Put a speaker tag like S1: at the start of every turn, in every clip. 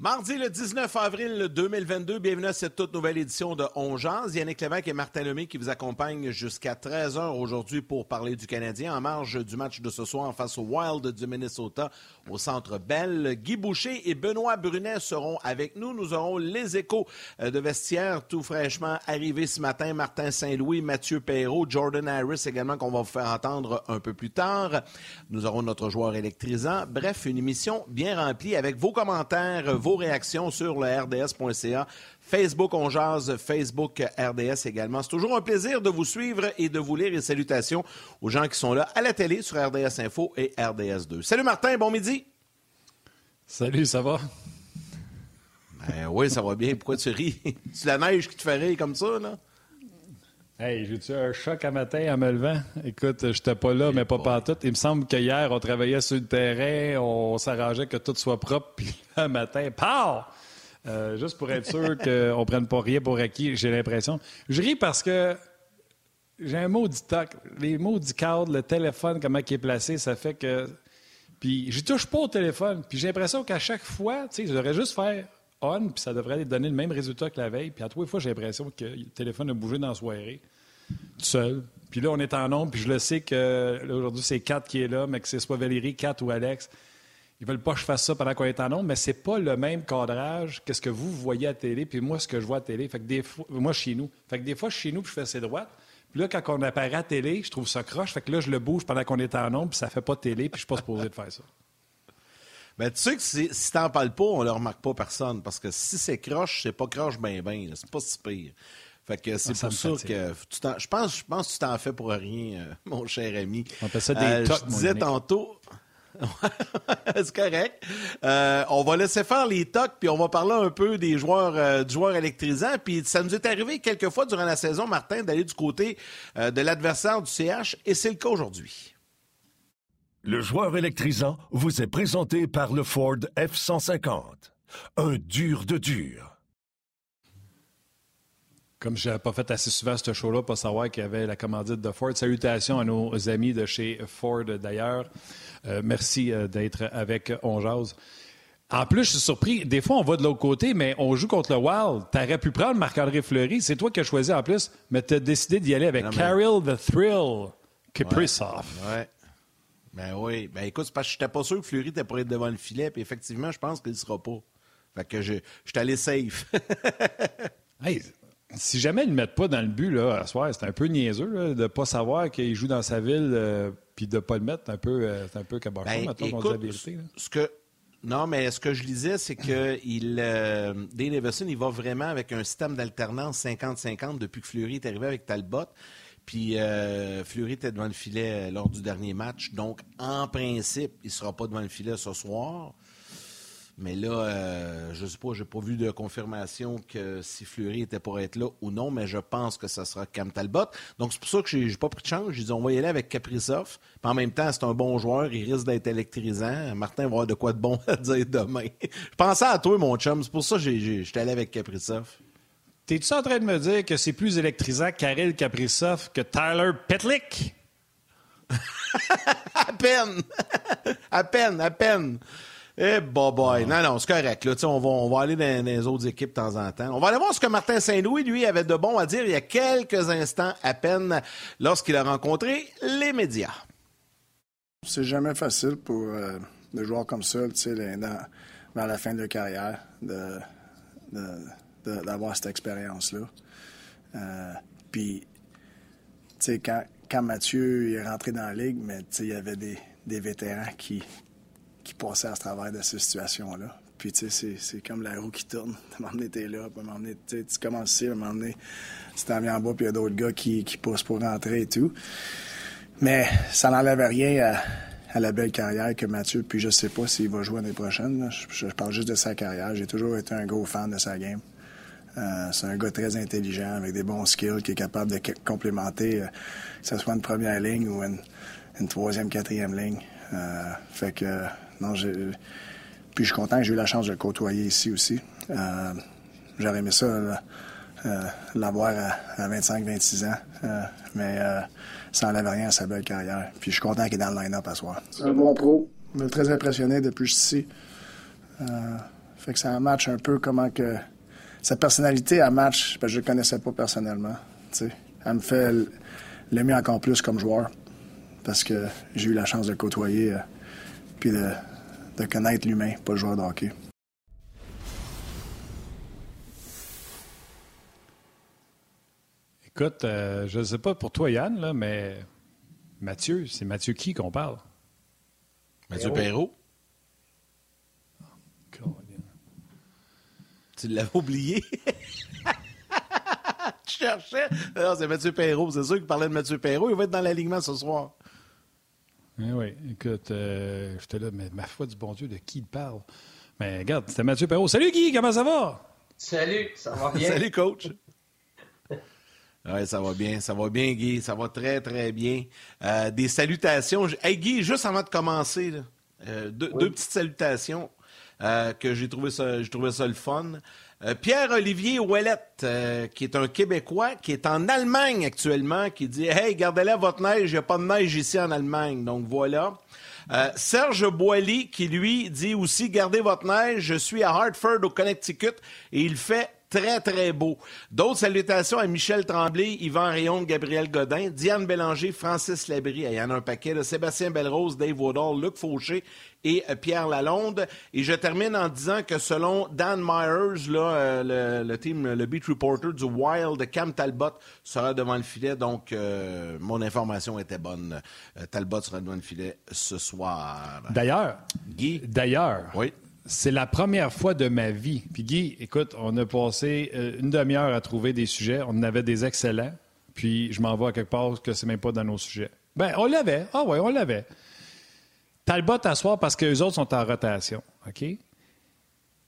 S1: Mardi le 19 avril 2022, bienvenue à cette toute nouvelle édition de Ongeance. Yannick Lévesque et Martin Lemay qui vous accompagnent jusqu'à 13h aujourd'hui pour parler du Canadien en marge du match de ce soir face au Wild du Minnesota au Centre Bell. Guy Boucher et Benoît Brunet seront avec nous. Nous aurons les échos euh, de vestiaire tout fraîchement arrivés ce matin. Martin Saint-Louis, Mathieu Perrault, Jordan Harris également qu'on va vous faire entendre un peu plus tard. Nous aurons notre joueur électrisant. Bref, une émission bien remplie avec vos commentaires, vos réactions sur le RDS.ca. Facebook On Jazz, Facebook RDS également. C'est toujours un plaisir de vous suivre et de vous lire et salutations aux gens qui sont là à la télé sur RDS Info et RDS 2. Salut Martin, bon midi.
S2: Salut, ça va?
S1: Ben oui, ça va bien. Pourquoi tu ris? C'est la neige qui te fait rire comme ça, là?
S2: Hey, j'ai eu un choc à matin en me levant? Écoute, j'étais pas là, mais pas partout. Il me semble qu'hier, on travaillait sur le terrain, on s'arrangeait que tout soit propre, puis le matin, pow! Euh, juste pour être sûr qu'on ne prenne pas rien pour acquis, j'ai l'impression. Je ris parce que j'ai un maudit toc. Les maudits cadres, le téléphone, comment il est placé, ça fait que. Puis je touche pas au téléphone. Puis j'ai l'impression qu'à chaque fois, tu sais, je devrais juste faire on, puis ça devrait donner le même résultat que la veille. Puis à trois fois, j'ai l'impression que le téléphone a bougé dans la soirée, tout seul. Puis là, on est en nombre, puis je le sais que aujourd'hui, c'est Kat qui est là, mais que c'est soit Valérie, Kat ou Alex. Ils veulent pas que je fasse ça pendant qu'on est en nombre, mais c'est pas le même cadrage que ce que vous voyez à télé, puis moi, ce que je vois à télé. Fait que des fois, moi, chez nous. Fait que des fois, je suis chez nous, puis je fais ses droites. Puis là, quand on apparaît à télé, je trouve ça croche. Fait que là, je le bouge pendant qu'on est en nombre, puis ça fait pas télé, puis je suis pas supposé de faire ça.
S1: Mais tu sais que si, si t'en parles pas, on le remarque pas personne. Parce que si c'est croche, c'est pas croche ben ben. C'est pas si pire. Fait que c'est
S2: Ah,
S1: pour
S2: ça
S1: que tu t'en- je pense, je pense que tu t'en fais pour rien, euh, mon cher ami.
S2: On appelle ça des
S1: Euh,
S2: tocs,
S1: Je
S2: mon
S1: disais tantôt. c'est correct. Euh, on va laisser faire les tocs, puis on va parler un peu des joueurs, euh, du joueur électrisant. Puis ça nous est arrivé quelques fois durant la saison, Martin, d'aller du côté euh, de l'adversaire du CH, et c'est le cas aujourd'hui.
S3: Le joueur électrisant vous est présenté par le Ford F-150. Un dur de dur.
S2: Comme je n'avais pas fait assez souvent ce show-là pour savoir qu'il y avait la commandite de Ford. Salutations à nos amis de chez Ford d'ailleurs. Euh, merci euh, d'être avec On Jase. En plus, je suis surpris. Des fois, on va de l'autre côté, mais on joue contre le Wild. Tu aurais pu prendre Marc-André Fleury. C'est toi qui as choisi en plus, mais tu as décidé d'y aller avec
S1: Non, mais-
S2: Carol the Thrill Kaprizov.
S1: Ouais. Ben oui. Ben écoute, c'est parce que je n'étais pas sûr que Fleury était pour être devant le filet, puis effectivement, je pense qu'il ne sera pas. Fait que je, je suis allé safe.
S2: Hey, si jamais ils ne le mettent pas dans le but, là, à soir, c'est un peu niaiseux là, de ne pas savoir qu'il joue dans sa ville euh, puis de ne pas le mettre. C'est un peu, euh, c'est un peu cabochon,
S1: Ben,
S2: dit
S1: écoute,
S2: la vérité. là.
S1: ce que non, mais ce que je lisais, c'est que il, euh, Dave il va vraiment avec un système d'alternance 50-50 depuis que Fleury est arrivé avec Talbot. Puis euh, Fleury était devant le filet euh, lors du dernier match. Donc, en principe, il ne sera pas devant le filet ce soir. Mais là, euh, je ne sais pas, j'ai pas vu de confirmation que si Fleury était pour être là ou non, mais je pense que ça sera Cam Talbot. Donc, c'est pour ça que j'ai j'ai pas pris de chance. J'ai dit, on va y aller avec Kaprizov. Puis en même temps, c'est un bon joueur. Il risque d'être électrisant. Martin va avoir de quoi de bon à dire demain. je pensais à toi, mon chum. C'est pour ça que j'étais allé avec Kaprizov.
S2: T'es-tu en train de me dire que c'est plus électrisant Karel Kaprizov que Tyler Petlick?
S1: À peine! à peine, à peine. Eh, boy, boy. Non, non, c'est correct. Là. Tu sais, On, va, on va aller dans, dans les autres équipes de temps en temps. On va aller voir ce que Martin Saint-Louis, lui, avait de bon à dire il y a quelques instants à peine lorsqu'il a rencontré les médias.
S4: C'est jamais facile pour euh, des joueurs comme ça, tu sais, les- dans, vers la fin de leur carrière, de- d'avoir cette expérience-là. Euh, Puis, tu sais, quand, quand Mathieu est rentré dans la ligue, mais il y avait des, des vétérans qui, qui passaient à travers de ces situations-là. Puis, tu sais, c'est, comme la roue qui tourne. À un moment donné, t'es là, puis à un moment donné, tu commences ici, à un moment donné, tu t'en viens en bas, puis il y a d'autres gars qui, qui poussent pour rentrer et tout. Mais ça n'enlève rien à, la belle carrière que Mathieu, puis je sais pas s'il va jouer l'année prochaine. je parle juste de sa carrière. J'ai toujours été un gros fan de sa game. Euh, c'est un gars très intelligent, avec des bons skills, qui est capable de complémenter, euh, que ce soit une première ligne ou une, une troisième, quatrième ligne. fait que, non, j'ai. Puis je suis content que j'ai eu la chance de le côtoyer ici aussi. J'aurais aimé ça l'avoir à, 25-26 ans, mais ça n'enlève rien à sa belle carrière. Puis je suis content qu'il est dans le line-up à soir. C'est un bon pro. Il m'a très impressionné depuis que je suis ici. fait que un match un peu comment que sa personnalité à match, je ne connaissais pas personnellement. Elle me fait l'aimer encore plus comme joueur parce que j'ai eu la chance de le côtoyer euh, puis de, connaître l'humain, pas le joueur de hockey.
S2: Écoute, euh, je ne sais pas pour toi, Yann, là, mais Mathieu, c'est Mathieu qui qu'on parle?
S1: Mathieu Perrault. Tu l'avais oublié. tu cherchais. Non, c'est Mathieu Perrault. C'est sûr qu'il parlait de Mathieu Perrault. Il va être dans l'alignement ce soir.
S2: Oui, oui. Écoute, euh, j'étais là, mais ma foi du bon Dieu, de qui il parle? Mais regarde, c'était Mathieu Perrault. Salut Guy, comment ça va?
S5: Salut, ça va bien?
S1: Salut coach. Oui, ça va bien, ça va bien, Guy, ça va très, très bien. Euh, des salutations. Hey, Guy, juste avant de commencer, euh, deux, petites salutations. Euh, que j'ai trouvé ça, j'ai trouvé ça le fun. Euh, Pierre-Olivier Ouellette, euh, qui est un Québécois, qui est en Allemagne actuellement, qui dit Hey, gardez-la votre neige, il n'y a pas de neige ici en Allemagne. Donc voilà. Serge Boily, qui lui dit aussi Gardez votre neige, je suis à Hartford, au Connecticut, et il fait très, très beau. D'autres salutations à Michel Tremblay, Yvan Rayon, Gabriel Godin, Diane Bélanger, Francis Labrie, il y en a un paquet, de Sébastien Belrose, Dave Woodall, Luc Fauché et euh, Pierre Lalonde. Et je termine en disant que selon Dan Myers, là, euh, le, team, le beat reporter du Wild, Cam Talbot sera devant le filet. Donc, euh, mon information était bonne. Talbot sera devant le filet ce soir.
S2: D'ailleurs, Guy? D'ailleurs.
S1: Oui.
S2: C'est la première fois de ma vie. Puis Guy, écoute, on a passé euh, une demi-heure à trouver des sujets. On en avait des excellents. Puis je m'en vais à quelque part que c'est même pas dans nos sujets. Ben, on l'avait. Ah oui, on l'avait. Talbot à parce que les autres sont en rotation. OK?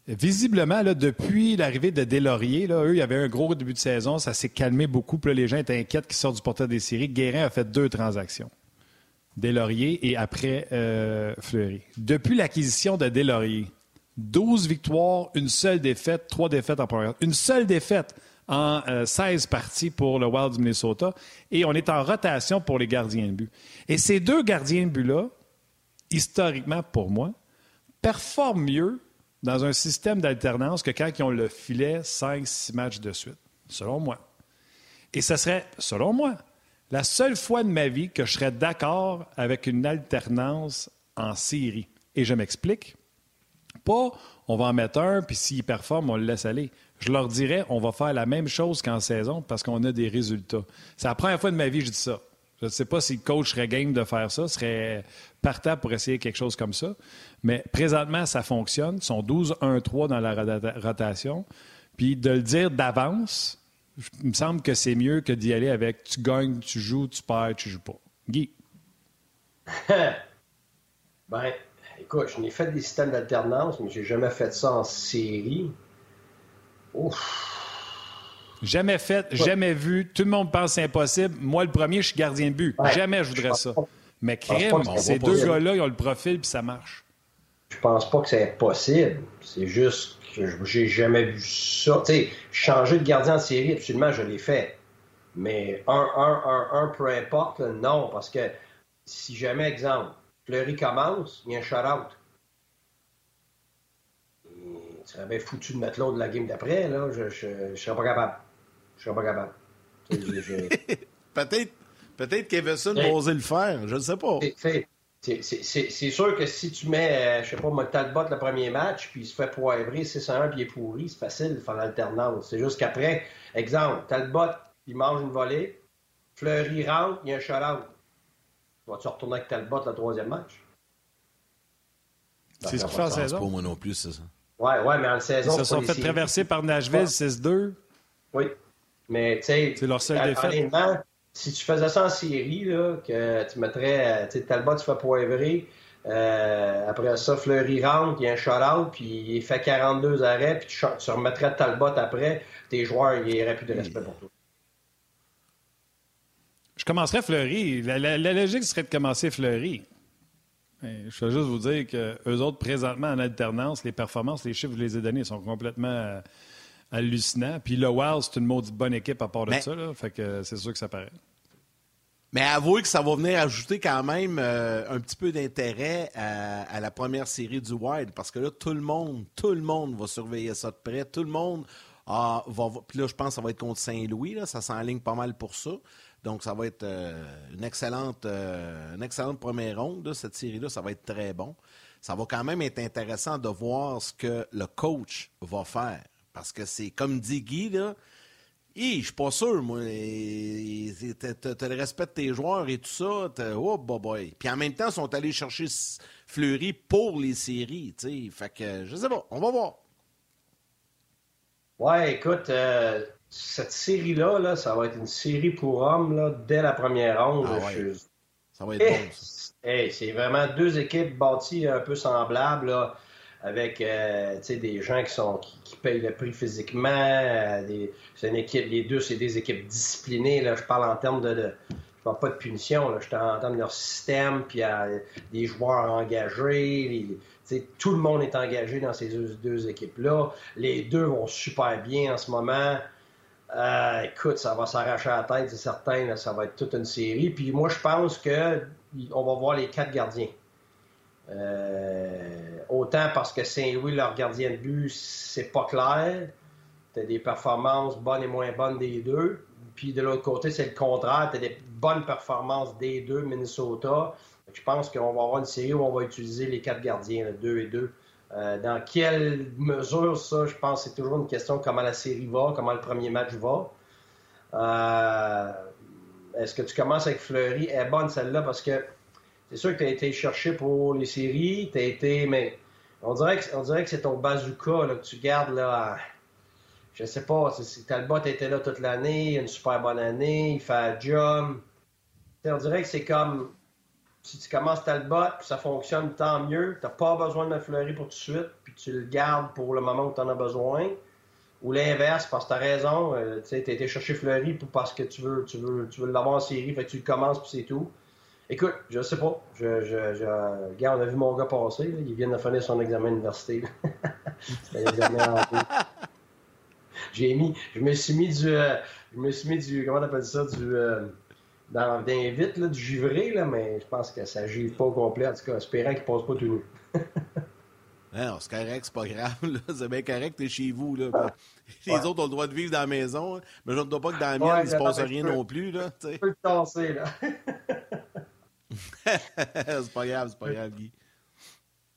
S2: Visiblement, là, depuis l'arrivée de Delaurier, là, eux, il y avait un gros début de saison. Ça s'est calmé beaucoup. Puis les gens étaient inquiets qu'ils sortent du portail des séries. Guérin a fait deux transactions. Delaurier et après euh, Fleury. Depuis l'acquisition de Delaurier, 12 victoires, une seule défaite, trois défaites en première. Une seule défaite en 16 euh, parties pour le Wild du Minnesota. Et on est en rotation pour les gardiens de but. Et ces deux gardiens de but-là, historiquement pour moi, performent mieux dans un système d'alternance que quand ils ont le filet 5-6 matchs de suite, selon moi. Et ce serait, selon moi, la seule fois de ma vie que je serais d'accord avec une alternance en série. Et je m'explique. Pas on va en mettre un, puis s'il performe, on le laisse aller. Je leur dirais on va faire la même chose qu'en saison parce qu'on a des résultats. C'est la première fois de ma vie que je dis ça. Je ne sais pas si le coach serait game de faire ça, serait partant pour essayer quelque chose comme ça. Mais présentement, ça fonctionne. Ils sont 12-1-3 dans la rotation. Puis de le dire d'avance, il me semble que c'est mieux que d'y aller avec tu gagnes, tu joues, tu perds, tu joues pas. Guy.
S5: ben, Écoute, je n'ai fait des systèmes d'alternance, mais j'ai jamais fait ça en série. Ouf.
S2: Jamais fait, jamais vu. Tout le monde pense que c'est impossible. Moi, le premier, je suis gardien de but. jamais je voudrais ça. Mais crime, ces deux gars-là, ils ont le profil puis ça marche.
S5: Je pense pas que c'est impossible. C'est juste que j'ai jamais vu ça. Tu sais, changer de gardien en série, absolument, je l'ai fait. Mais un, un, un, un, peu importe, non, parce que si jamais, exemple, Fleury commence, il y a un shutout. Tu serais bien foutu de mettre l'autre de la game d'après, là. Je, je, serais pas capable. Je serais pas capable.
S1: peut-être peut-être qu'Everson va oser le faire, je ne sais pas.
S5: C'est sûr que si tu mets, euh, je sais pas, moi, Talbot le premier match, puis il se fait poivrer 6-1 puis il est pourri, c'est facile de faire l'alternance. C'est juste qu'après, exemple, Talbot, il mange une volée, Fleury rentre, il y a un shutout. Vas-tu retourner avec Talbot le troisième match?
S2: C'est ce qu'il fait en saison.
S1: pas moi non plus, c'est ça.
S5: Oui, ouais, mais en saison.
S2: Ils se sont fait traverser par Nashville 6-2.
S5: Oui. Mais tu sais.
S2: C'est leur seule défaite.
S5: Si tu faisais ça en série, là, que tu mettrais. Tu sais, Talbot, tu fais poivrer. Euh, après ça, Fleury rentre, il y a un shutout, puis il fait 42 arrêts, puis tu, tu remettrais Talbot après, tes joueurs, il n'y aurait plus de respect pour toi.
S2: Je commencerais Fleury. La, logique serait de commencer Fleury. Je veux juste vous dire que eux autres, présentement, en alternance, les performances, les chiffres je les ai donnés sont complètement euh, hallucinants. Puis le Wild, c'est une maudite bonne équipe à part de ça. Là. Fait que c'est sûr que ça paraît.
S1: Mais avouez que ça va venir ajouter quand même euh, un petit peu d'intérêt à, la première série du Wild, parce que là, tout le monde, tout le monde va surveiller ça de près. Tout le monde va. Puis là, je pense que ça va être contre Saint-Louis, là, ça s'enligne pas mal pour ça. Donc, ça va être euh, une, excellente, euh, une excellente première ronde, cette série-là. Ça va être très bon. Ça va quand même être intéressant de voir ce que le coach va faire. Parce que c'est comme dit Guy, là, je suis pas sûr, moi. Tu le respect de tes joueurs et tout ça. Oh, boy. Puis en même temps, ils sont allés chercher Fleury pour les séries. sais. Fait que, je sais pas, on va voir.
S5: Ouais, écoute, euh, cette série-là, là, ça va être une série pour hommes là, dès la première ronde. Ah
S1: ça va être bon.
S5: Ça. c'est vraiment deux équipes bâties un peu semblables. Là avec euh, des gens qui sont qui, payent le prix physiquement. Euh, c'est une équipe, les deux, c'est des équipes disciplinées. Là, je parle en termes de, de je parle pas de punition, là, je parle en termes de leur système, puis a des joueurs engagés. tout le monde est engagé dans ces deux, équipes-là. Les deux vont super bien en ce moment. Euh, écoute, ça va s'arracher à la tête, c'est certain. ça va être toute une série. Puis moi, je pense que on va voir les quatre gardiens. Euh, autant parce que Saint-Louis, leur gardien de but, c'est pas clair. Tu as des performances bonnes et moins bonnes des deux. Puis de l'autre côté, c'est le contraire. Tu as des bonnes performances des deux, Minnesota. Je pense qu'on va avoir une série où on va utiliser les quatre gardiens, deux et deux. Euh, dans quelle mesure, ça, je pense c'est toujours une question comment la série va, comment le premier match va. Euh, est-ce que tu commences avec Fleury? Est bonne celle-là parce que c'est sûr que tu as été cherché pour les séries, tu été, mais on dirait que, dirait que c'est ton bazooka que tu gardes là. Je sais pas, si Talbot était là toute l'année, une super bonne année, il fait un job. on dirait que c'est comme si tu commences Talbot, puis ça fonctionne, tant mieux. Tu n'as pas besoin de Fleury pour tout de suite, puis tu le gardes pour le moment où tu en as besoin. Ou l'inverse, parce que tu as raison, euh, tu as été chercher Fleury parce que tu veux, tu veux, tu veux l'avoir en série, fait que tu le commences, puis c'est tout. Écoute, je sais pas. Je, je, je... Regarde, on a vu mon gars passer. Il vient de finir son examen d'université. J'ai mis, je me suis mis du, euh, je me suis mis du, comment t'appelles ça, du, euh, dans, d'un vite, là, du givré, là, mais je pense que ça givre pas au complet. En tout cas, espérant qu'il passe pas tout nu.
S1: non, c'est correct, c'est pas grave. C'est bien correct, t'es chez vous. Là. Les autres ont le droit de vivre dans la maison, hein. mais je ne dois pas que dans la mienne, il ne se passe rien non plus. Là,
S5: tu peux te tasser, là.
S1: c'est pas grave, c'est pas grave, Guy.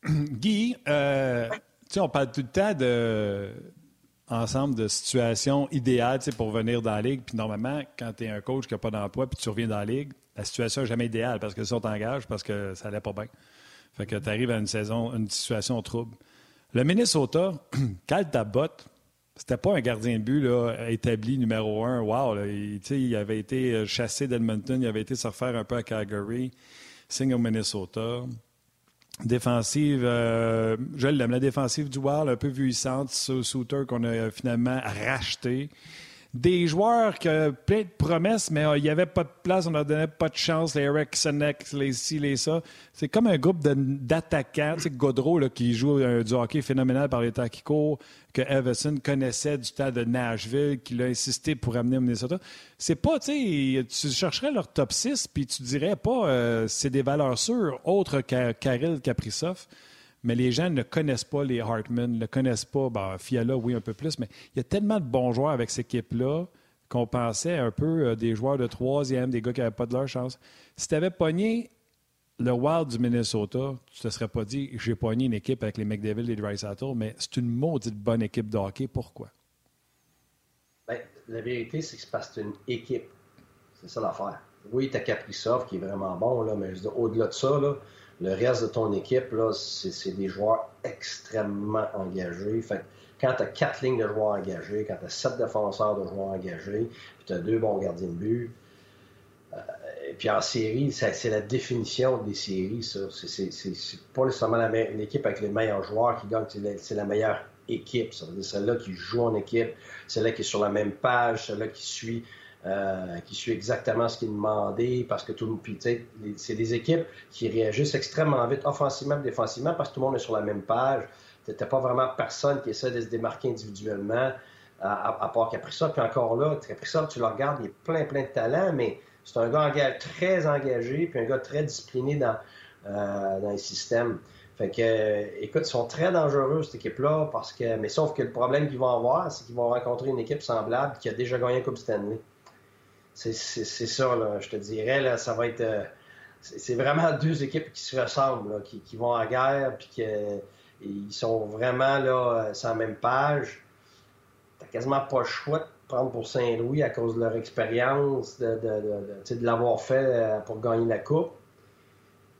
S2: Guy, euh, on parle tout le temps de ensemble de situations idéales pour venir dans la ligue. Puis normalement, quand tu es un coach qui n'a pas d'emploi puis tu reviens dans la ligue, la situation n'est jamais idéale parce que ça t'engage parce que ça n'allait pas bien. Fait que tu arrives à une saison, une situation trouble. Le Minnesota, Cal Tabot, c'était pas un gardien de but établi numéro un. Wow! il, il, avait été chassé d'Edmonton, il avait été se refaire un peu à Calgary signe au Minnesota. Défensive, euh, je l'aime, la défensive du Wild, un peu vieillissante, Souter qu'on a finalement racheté des joueurs qui ont plein de promesses, mais euh, il n'y avait pas de place, on ne leur donnait pas de chance, les Eric Senex, les ci, les ça. C'est comme un groupe d'attaquants. Tu sais, Godreau, là, qui joue un, du hockey phénoménal par les temps que Everson connaissait du temps de Nashville, qui l'a insisté pour amener au Minnesota. C'est pas, tu sais, tu chercherais leur top 6, puis tu dirais pas euh, c'est des valeurs sûres, autres qu'Karel Kirill Kaprizov mais les gens ne connaissent pas les Hartman, ne connaissent pas, ben, Fiala, oui, un peu plus, mais il y a tellement de bons joueurs avec cette équipe-là qu'on pensait un peu euh, des joueurs de troisième, des gars qui n'avaient pas de leur chance. Si tu avais pogné le Wild du Minnesota, tu te serais pas dit j'ai pogné une équipe avec les McDavid et les Dreisaitl, mais c'est une maudite bonne équipe de hockey. Pourquoi?
S5: Ben, la vérité, c'est que c'est parce que c'est une équipe. C'est ça l'affaire. Oui, tu as Kaprizov qui est vraiment bon, là, mais au-delà de ça, là, le reste de ton équipe, c'est des joueurs extrêmement engagés. Fait quand tu as quatre lignes de joueurs engagés, quand tu as sept défenseurs de joueurs engagés, puis tu as deux bons gardiens de but, euh, et puis en série, c'est la définition des séries, ça. C'est pas nécessairement l'équipe avec les meilleurs joueurs qui gagne, c'est la, meilleure équipe. Ça veut dire celle-là qui joue en équipe, celle-là qui est sur la même page, celle-là qui suit euh, qui suit exactement ce qui est demandé, parce que tout le puis c'est des équipes qui réagissent extrêmement vite, offensivement et défensivement, parce que tout le monde est sur la même page. T'as pas vraiment personne qui essaie de se démarquer individuellement, à, part ça. Puis encore là, ça, tu le regardes, il est plein, plein de talent, mais c'est un gars très engagé, puis un gars très discipliné dans, euh, dans les systèmes. Fait que, euh, écoute, ils sont très dangereux, cette équipe-là, parce que, mais sauf que le problème qu'ils vont avoir, c'est qu'ils vont rencontrer une équipe semblable qui a déjà gagné la Coupe Stanley. C'est ça, là, je te dirais, là, ça va être. Euh, c'est vraiment deux équipes qui se ressemblent, qui, vont en guerre, puis qu'ils sont vraiment là, sur la même page. T'as quasiment pas le choix de prendre pour Saint-Louis à cause de leur expérience, de, de, de l'avoir fait pour gagner la Coupe.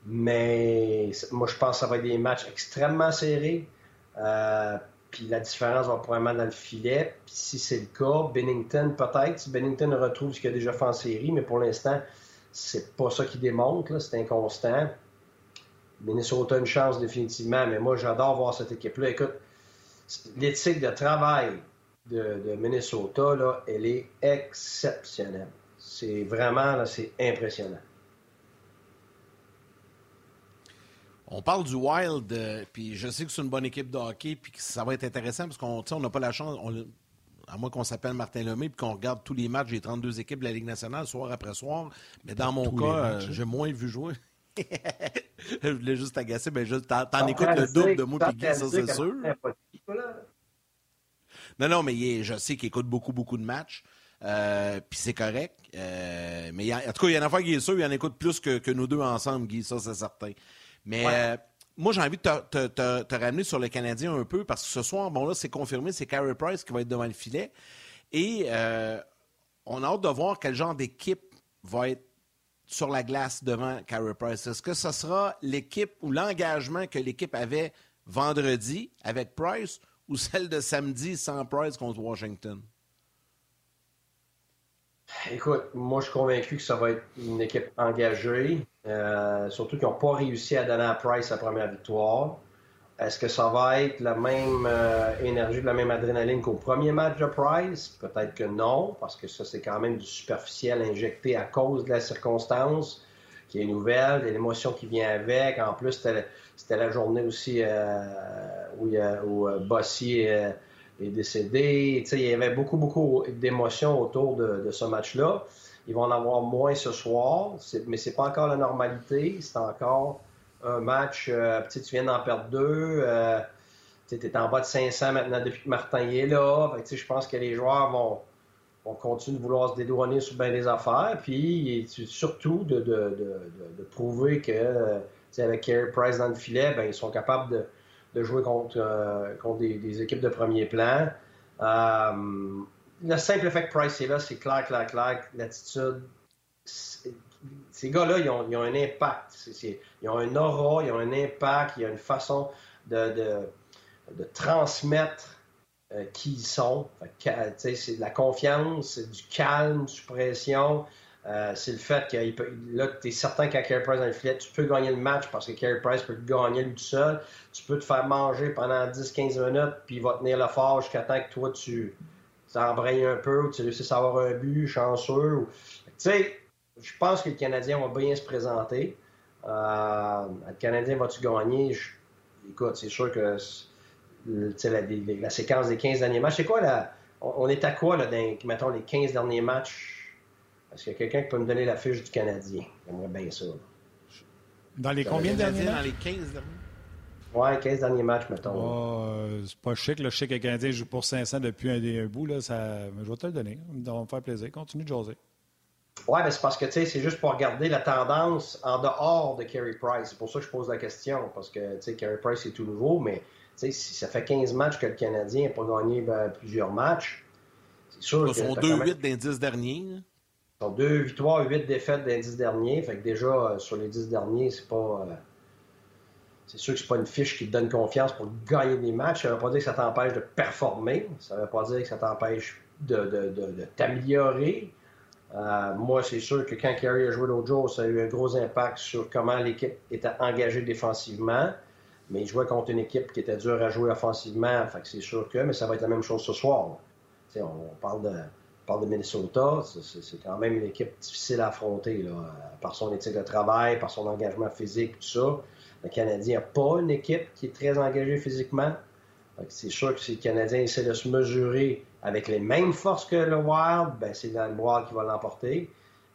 S5: Mais moi, je pense que ça va être des matchs extrêmement serrés. Euh, puis la différence va probablement dans le filet. Puis si c'est le cas, Bennington, peut-être, si Bennington retrouve ce qu'il a déjà fait en série, mais pour l'instant, c'est pas ça qui démontre, c'est inconstant. Minnesota a une chance définitivement, mais moi, j'adore voir cette équipe-là. Écoute, l'éthique de travail de, de, Minnesota, là, elle est exceptionnelle. C'est vraiment, c'est impressionnant.
S1: On parle du Wild, euh, puis je sais que c'est une bonne équipe de hockey, puis que ça va être intéressant parce qu'on n'a pas la chance, à moins qu'on s'appelle Martin Lemay, puis qu'on regarde tous les matchs des 32 équipes de la Ligue nationale, soir après soir. Mais dans mon cas, euh, hein. j'ai moins vu jouer. je voulais juste agacer, mais ben, t'en écoutes le double de moi puis Guy, ça c'est sûr. Non, non, mais je sais qu'il écoute beaucoup, beaucoup de matchs. Euh, puis c'est correct. mais en tout cas, il y en a fois qui est sûr, il en écoute plus que, que nous deux ensemble, Guy, ça c'est certain. Mais euh, moi, j'ai envie de te, ramener sur le Canadien un peu parce que ce soir, bon là, c'est confirmé, c'est Carey Price qui va être devant le filet. Et euh, on a hâte de voir quel genre d'équipe va être sur la glace devant Carey Price. Est-ce que ce sera l'équipe ou l'engagement que l'équipe avait vendredi avec Price ou celle de samedi sans Price contre Washington?
S5: Écoute, moi, je suis convaincu que ça va être une équipe engagée, euh, surtout qu'ils n'ont pas réussi à donner à Price sa première victoire. Est-ce que ça va être la même euh, énergie, la même adrénaline qu'au premier match de Price? Peut-être que non, parce que ça, c'est quand même du superficiel injecté à cause de la circonstance qui est nouvelle, de l'émotion qui vient avec. En plus, c'était la journée aussi euh, où, où Bossy est décédé. il y avait beaucoup, beaucoup d'émotions autour de, ce match-là. Ils vont en avoir moins ce soir, mais c'est pas encore la normalité. C'est encore un match. Euh, tu viens d'en perdre deux. Euh, tu es en bas de 500 maintenant depuis que Martin est là. je pense que les joueurs vont, vont, continuer de vouloir se dédouaner sur bien des affaires. Puis surtout de, de, prouver que avec Carey Price dans le filet, ben, ils sont capables de de jouer contre, euh, contre des, équipes de premier plan. Euh, le simple fait que Price est là, c'est clair, clair, clair. L'attitude. Ces gars-là, ils ont, un impact. ils ont un aura, ils ont un impact, il y a une façon de, de, transmettre euh, qui ils sont. C'est de la confiance, c'est du calme, du pression. Euh, c'est le fait que là, tu es certain qu'à Carey Price dans le filet, tu peux gagner le match parce que Carey Price peut te gagner lui tout seul. Tu peux te faire manger pendant 10-15 minutes, puis il va tenir le fort jusqu'à temps que toi, tu t'embrayes un peu, ou tu réussis à avoir un but chanceux. Tu sais, je pense que le Canadien va bien se présenter. Euh, le Canadien va-tu gagner? Écoute, c'est sûr que la, la, séquence des 15 derniers matchs, c'est quoi là? On, est à quoi là, dans, mettons, les 15 derniers matchs? Est-ce qu'il y a quelqu'un qui peut me donner la fiche du Canadien? J'aimerais bien ça.
S2: Dans les combien de derniers
S1: Dans les 15 derniers?
S5: Ouais, 15 derniers matchs, mettons.
S2: Euh, c'est pas chic. Là. Je sais que le Canadien joue pour 500 depuis un, bout. Là, ça... Je vais te le donner. Ça va me faire plaisir. Continue de jaser.
S5: Oui, mais c'est parce que c'est juste pour regarder la tendance en dehors de Carey Price. C'est pour ça que je pose la question. Parce que Carey Price est tout nouveau, mais si ça fait 15 matchs que le Canadien n'a pas gagné ben, plusieurs matchs,
S1: c'est sûr Ils sont 2-8 dans les 10 derniers
S5: deux victoires, huit défaites les dix derniers. Fait que déjà, euh, sur les dix derniers, c'est pas. Euh, c'est sûr que c'est pas une fiche qui te donne confiance pour gagner des matchs. Ça veut pas dire que ça t'empêche de performer. Ça veut pas dire que ça t'empêche de, t'améliorer. Euh, moi, c'est sûr que quand Kerry a joué l'autre jour, ça a eu un gros impact sur comment l'équipe était engagée défensivement. Mais il jouait contre une équipe qui était dure à jouer offensivement. Fait que c'est sûr que, mais ça va être la même chose ce soir. On parle de parle de Minnesota, c'est quand même une équipe difficile à affronter, là, par son éthique de travail, par son engagement physique, tout ça. Le Canadien n'a pas une équipe qui est très engagée physiquement. C'est sûr que si le Canadien essaie de se mesurer avec les mêmes forces que le Wild, ben c'est le Wild qui va l'emporter.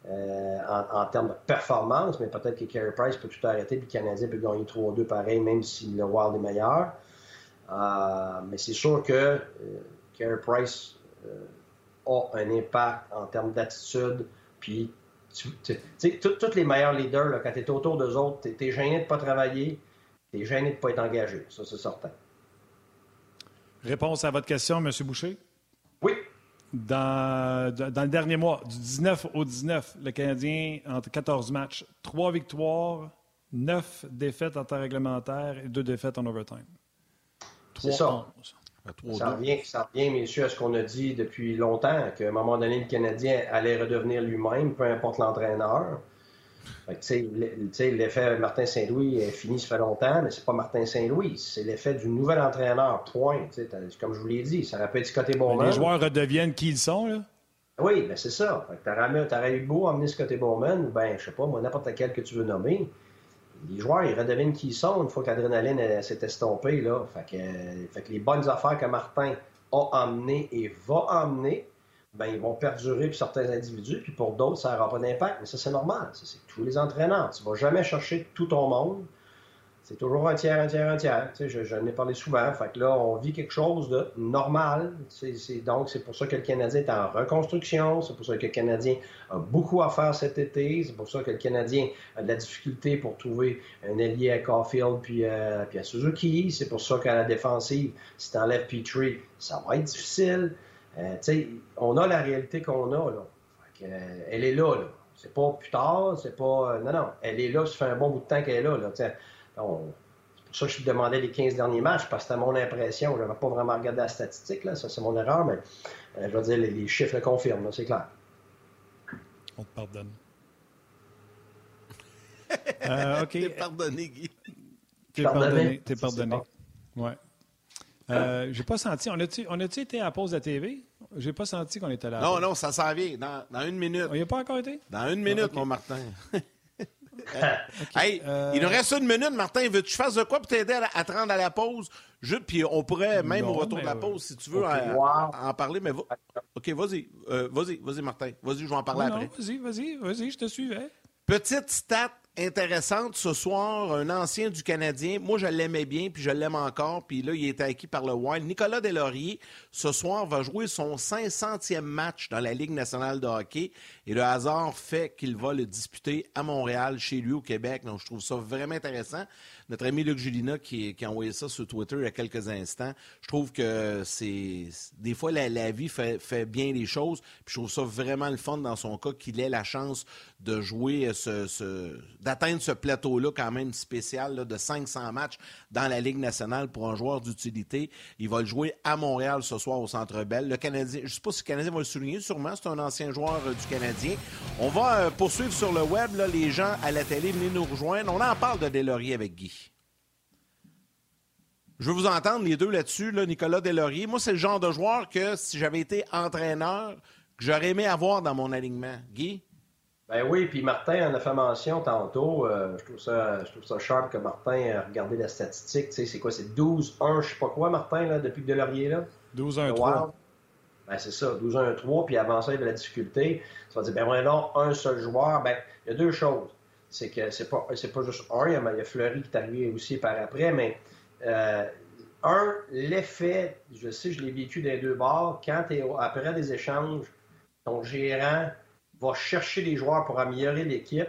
S5: Euh, en, termes de performance, mais peut-être que Carey Price peut tout arrêter, puis le Canadien peut gagner 3-2 pareil, même si le Wild est meilleur. Euh, mais c'est sûr que euh, Carey Price a un impact en termes d'attitude, puis tu sais, tous les meilleurs leaders, là, quand tu es autour d'eux autres, tu es, gêné de ne pas travailler, tu es gêné de ne pas être engagé. Ça, c'est certain.
S2: Réponse à votre question, M. Boucher?
S5: Oui.
S2: Dans, dans, le dernier mois, du 19 au 19, le Canadien, entre 14 matchs, 3 victoires, 9 défaites en temps réglementaire et 2 défaites en overtime.
S5: C'est ça. Ça revient, ça revient, messieurs, à ce qu'on a dit depuis longtemps, qu'à un moment donné, le Canadien allait redevenir lui-même, peu importe l'entraîneur. L'effet Martin Saint-Louis est fini, ça fait longtemps, mais c'est pas Martin Saint-Louis, c'est l'effet du nouvel entraîneur, point. Comme je vous l'ai dit, ça aurait pu être Scotty Bowman.
S2: Les joueurs redeviennent qui ils sont, là?
S5: Oui, ben c'est ça. Tu aurais eu beau emmener Scotty Bowman, ou ben, je sais pas, moi, n'importe lequel que tu veux nommer les joueurs, ils redeviennent qui ils sont une fois que l'adrénaline s'est estompée. Là. Fait que, les bonnes affaires que Martin a emmenées et va emmener, ben, ils vont perdurer pour certains individus, puis pour d'autres, ça n'aura pas d'impact. Mais ça, c'est normal. C'est tous les entraîneurs. Tu ne vas jamais chercher tout ton monde. C'est toujours un tiers, un tiers, un tiers. Tu sais, je, je ai parlé souvent. Fait que là, on vit quelque chose de normal. C'est, donc, c'est pour ça que le Canadien est en reconstruction. C'est pour ça que le Canadien a beaucoup à faire cet été. C'est pour ça que le Canadien a de la difficulté pour trouver un allié à Caulfield puis, euh, à Suzuki. C'est pour ça qu'à la défensive, si tu enlèves Petrie, ça va être difficile. Euh, tu sais, on a la réalité qu'on a. Là. Fait euh, elle est là. là. C'est pas plus tard, c'est pas. non, non. Elle est là, ça fait un bon bout de temps qu'elle est là c'est pour ça que je te demandais les 15 derniers matchs, parce que c'était mon impression. Je n'avais pas vraiment regardé la statistique, là. ça c'est mon erreur, mais euh, je veux dire, les, chiffres le confirment, c'est clair.
S2: On te pardonne. euh, OK.
S1: T'es pardonné, Guy.
S2: T'es pardonné? T'es pardonné. Ouais. Euh, j'ai pas senti. On a-tu on a été à la pause de la TV? J'ai pas senti qu'on était là.
S1: Non, non, ça s'en vient. Dans, dans, une minute.
S2: On n'y a pas encore été?
S1: Dans une minute, ah, mon Martin. Hey, euh, il nous reste une minute, Martin. Veux-tu que je fasse de quoi pour t'aider à, te rendre à la pause? Juste, puis on pourrait, même au retour de la pause, si tu veux, en, parler. Mais OK, vas-y. Euh, vas-y, vas-y, Martin. Vas-y, je vais en parler après.
S2: Vas-y, vas-y, vas-y, je te suivais.
S1: Petite stat intéressante ce soir, un ancien du Canadien. Moi, je l'aimais bien, puis je l'aime encore. Puis là, il est acquis par le Wild. Nicolas Delaurier, ce soir, va jouer son 500e match dans la Ligue nationale de hockey. Et le hasard fait qu'il va le disputer à Montréal, chez lui au Québec. Donc, je trouve ça vraiment intéressant notre ami Luc Julina qui, a envoyé ça sur Twitter il y a quelques instants. Je trouve que c'est des fois la, vie fait, bien les choses. Puis je trouve ça vraiment le fun dans son cas qu'il ait la chance de jouer ce, d'atteindre ce plateau-là quand même spécial de 500 matchs dans la Ligue nationale pour un joueur d'utilité. Il va le jouer à Montréal ce soir au Centre Bell. Le Canadien, je ne sais pas si le Canadien va le souligner, sûrement, c'est un ancien joueur euh, du Canadien. On va euh, poursuivre sur le web, les gens à la télé, venez nous rejoindre. On en parle de Delaurier avec Guy. Je veux vous entendre les deux là-dessus, là, Nicolas Delaurier. Moi, c'est le genre de joueur que si j'avais été entraîneur, que j'aurais aimé avoir dans mon alignement. Guy?
S5: Ben oui, puis Martin en a fait mention tantôt. Euh, je, trouve ça, je trouve ça sharp que Martin a regardé la statistique. Tu sais, c'est quoi? C'est 12-1, je sais pas quoi, Martin, là, depuis que Delaurier est là?
S2: 12-1-3.
S5: Ben, c'est ça, 12-1-3, puis avant ça, il y avait la difficulté. Tu vas dire, ben ouais, non, un seul joueur. Ben, il y a deux choses. C'est que c'est pas, c'est pas juste un, il y a Fleury qui est arrivé aussi par après, mais euh, un, l'effet, je sais, je l'ai vécu des deux bords, quand es après des échanges, ton gérant va chercher des joueurs pour améliorer l'équipe.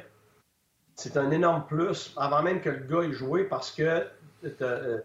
S5: C'est un énorme plus avant même que le gars ait joué parce que euh,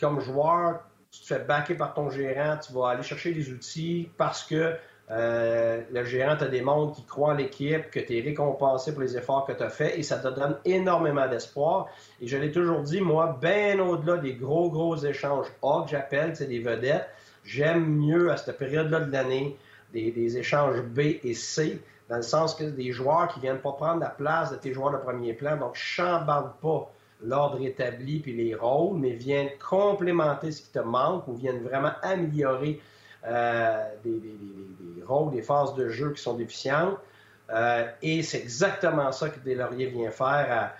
S5: comme joueur, tu te fais backer par ton gérant, tu vas aller chercher des outils parce que euh, le gérant te démontre qu'il croit en l'équipe, que tu es récompensé pour les efforts que tu as faits et ça te donne énormément d'espoir. Et je l'ai toujours dit, moi, bien au-delà des gros, gros échanges A que j'appelle, c'est des vedettes, j'aime mieux à cette période-là de l'année des, échanges B et C, dans le sens que des joueurs qui viennent pas prendre la place de tes joueurs de premier plan, donc chambarde pas l'ordre établi puis les rôles, mais viennent complémenter ce qui te manque ou viennent vraiment améliorer des, rôles, des phases de jeu qui sont déficientes. et c'est exactement ça que Delaurier vient faire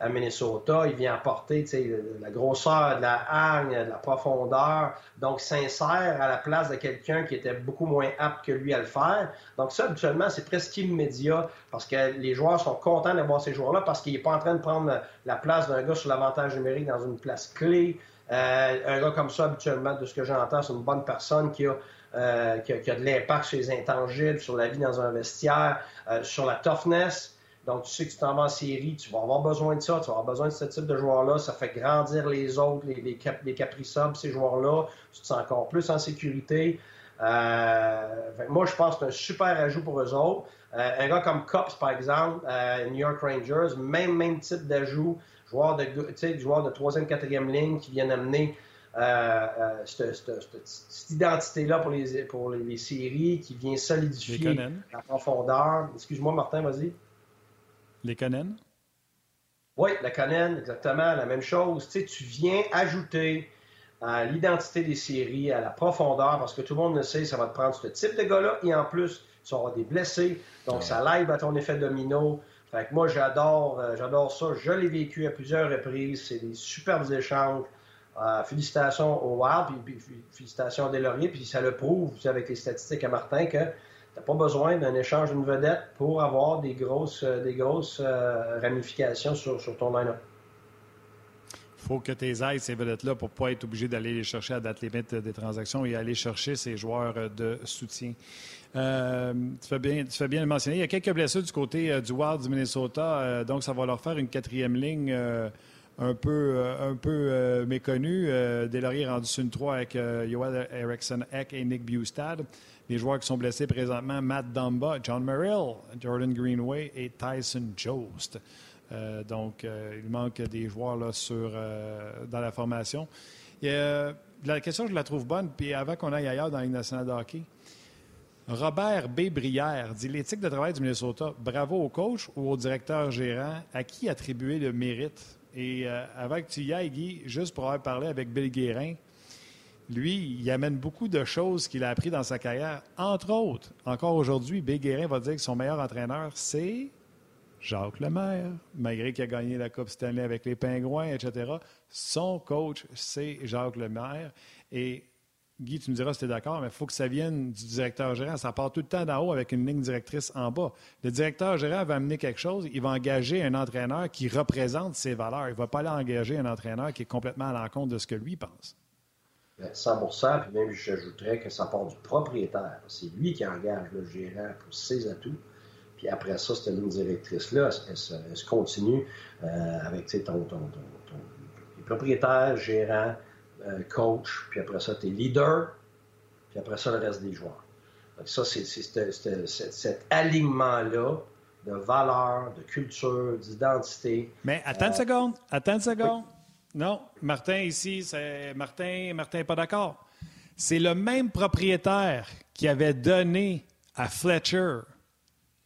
S5: à, Minnesota. Il vient apporter la grosseur, de la hargne, de la profondeur. Donc, s'insère à la place de quelqu'un qui était beaucoup moins apte que lui à le faire. Donc, ça, habituellement, c'est presque immédiat parce que les joueurs sont contents d'avoir ces joueurs-là parce qu'il n'est pas en train de prendre la place d'un gars sur l'avantage numérique dans une place clé. Euh, un gars comme ça, habituellement, de ce que j'entends, c'est une bonne personne qui a, euh, qui a, de l'impact sur les intangibles, sur la vie dans un vestiaire, euh, sur la toughness. Donc, tu sais que tu t'en vas en série, tu vas avoir besoin de ça, tu vas avoir besoin de ce type de joueurs-là. Ça fait grandir les autres, les, les, ces joueurs-là. Tu te sens encore plus en sécurité. Moi, je pense que c'est un super ajout pour eux autres. Un gars comme Cops, par exemple, New York Rangers, même, même type d'ajout. Joueur de, joueur de troisième, quatrième ligne qui viennent amener cette, cette, identité-là pour les, pour les, séries, qui vient solidifier la profondeur. Excuse-moi, Martin, vas-y.
S2: Les canons?
S5: Oui, la canon, exactement, la même chose. Tu sais, tu viens ajouter à l'identité des séries, à la profondeur, parce que tout le monde le sait, ça va te prendre ce type de gars-là, et en plus, tu auras des blessés, donc ça live à ton effet domino. Fait que moi, j'adore, euh, j'adore ça. Je l'ai vécu à plusieurs reprises. C'est des superbes échanges. Euh, félicitations au Wild, puis, félicitations à Delaurier, puis ça le prouve, avec les statistiques à Martin, que tu n'as pas besoin d'un échange d'une vedette pour avoir des grosses, euh, des grosses ramifications sur, ton line-up.
S2: Il faut que tu aies ces vedettes-là pour ne pas être obligé d'aller les chercher à date limite des transactions et aller chercher ces joueurs de soutien. Euh, tu, fais bien, tu fais bien le mentionner. Il y a quelques blessures du côté du Wild du Minnesota, donc ça va leur faire une quatrième ligne un peu, un peu méconnue. Delaurier est rendu sur une 3 avec Yoel Erickson Eck et Nick Bustad. Les joueurs qui sont blessés présentement, Matt Dumba, John Merrill, Jordan Greenway et Tyson Jost. Euh, donc, euh, il manque des joueurs là, sur, euh, dans la formation. la question, je la trouve bonne, puis avant qu'on aille ailleurs dans la nationale de hockey, Robert B. Brière dit l'éthique de travail du Minnesota. Bravo au coach ou au directeur gérant. À qui attribuer le mérite? Et avant que tu y ailles, Guy, juste pour avoir parlé avec Bill Guérin, lui, il amène beaucoup de choses qu'il a appris dans sa carrière. Entre autres, encore aujourd'hui, B. Guérin va dire que son meilleur entraîneur, c'est Jacques Lemaire, malgré qu'il a gagné la Coupe Stanley avec les Pingouins, etc. Son coach, c'est Jacques Lemaire. Et Guy, tu me diras si tu es d'accord, mais il faut que ça vienne du directeur gérant. Ça part tout le temps d'en haut avec une ligne directrice en bas. Le directeur gérant va amener quelque chose, il va engager un entraîneur qui représente ses valeurs. Il ne va pas aller engager un entraîneur qui est complètement à l'encontre de ce que lui pense.
S5: 100 puis même j'ajouterais que ça part du propriétaire. C'est lui qui engage le gérant pour ses atouts. Puis après ça, cette ligne directrice-là, elle, se continue euh, avec ton, ton, ton, les propriétaires, gérants, euh, coach, puis après ça, tes leaders, puis après ça, le reste des joueurs. Donc ça, c'est cet alignement-là de valeurs, de culture, d'identité.
S2: Mais attends une euh, seconde, attends une seconde. Non, Martin ici, c'est Martin, Martin pas d'accord. C'est le même propriétaire qui avait donné à Fletcher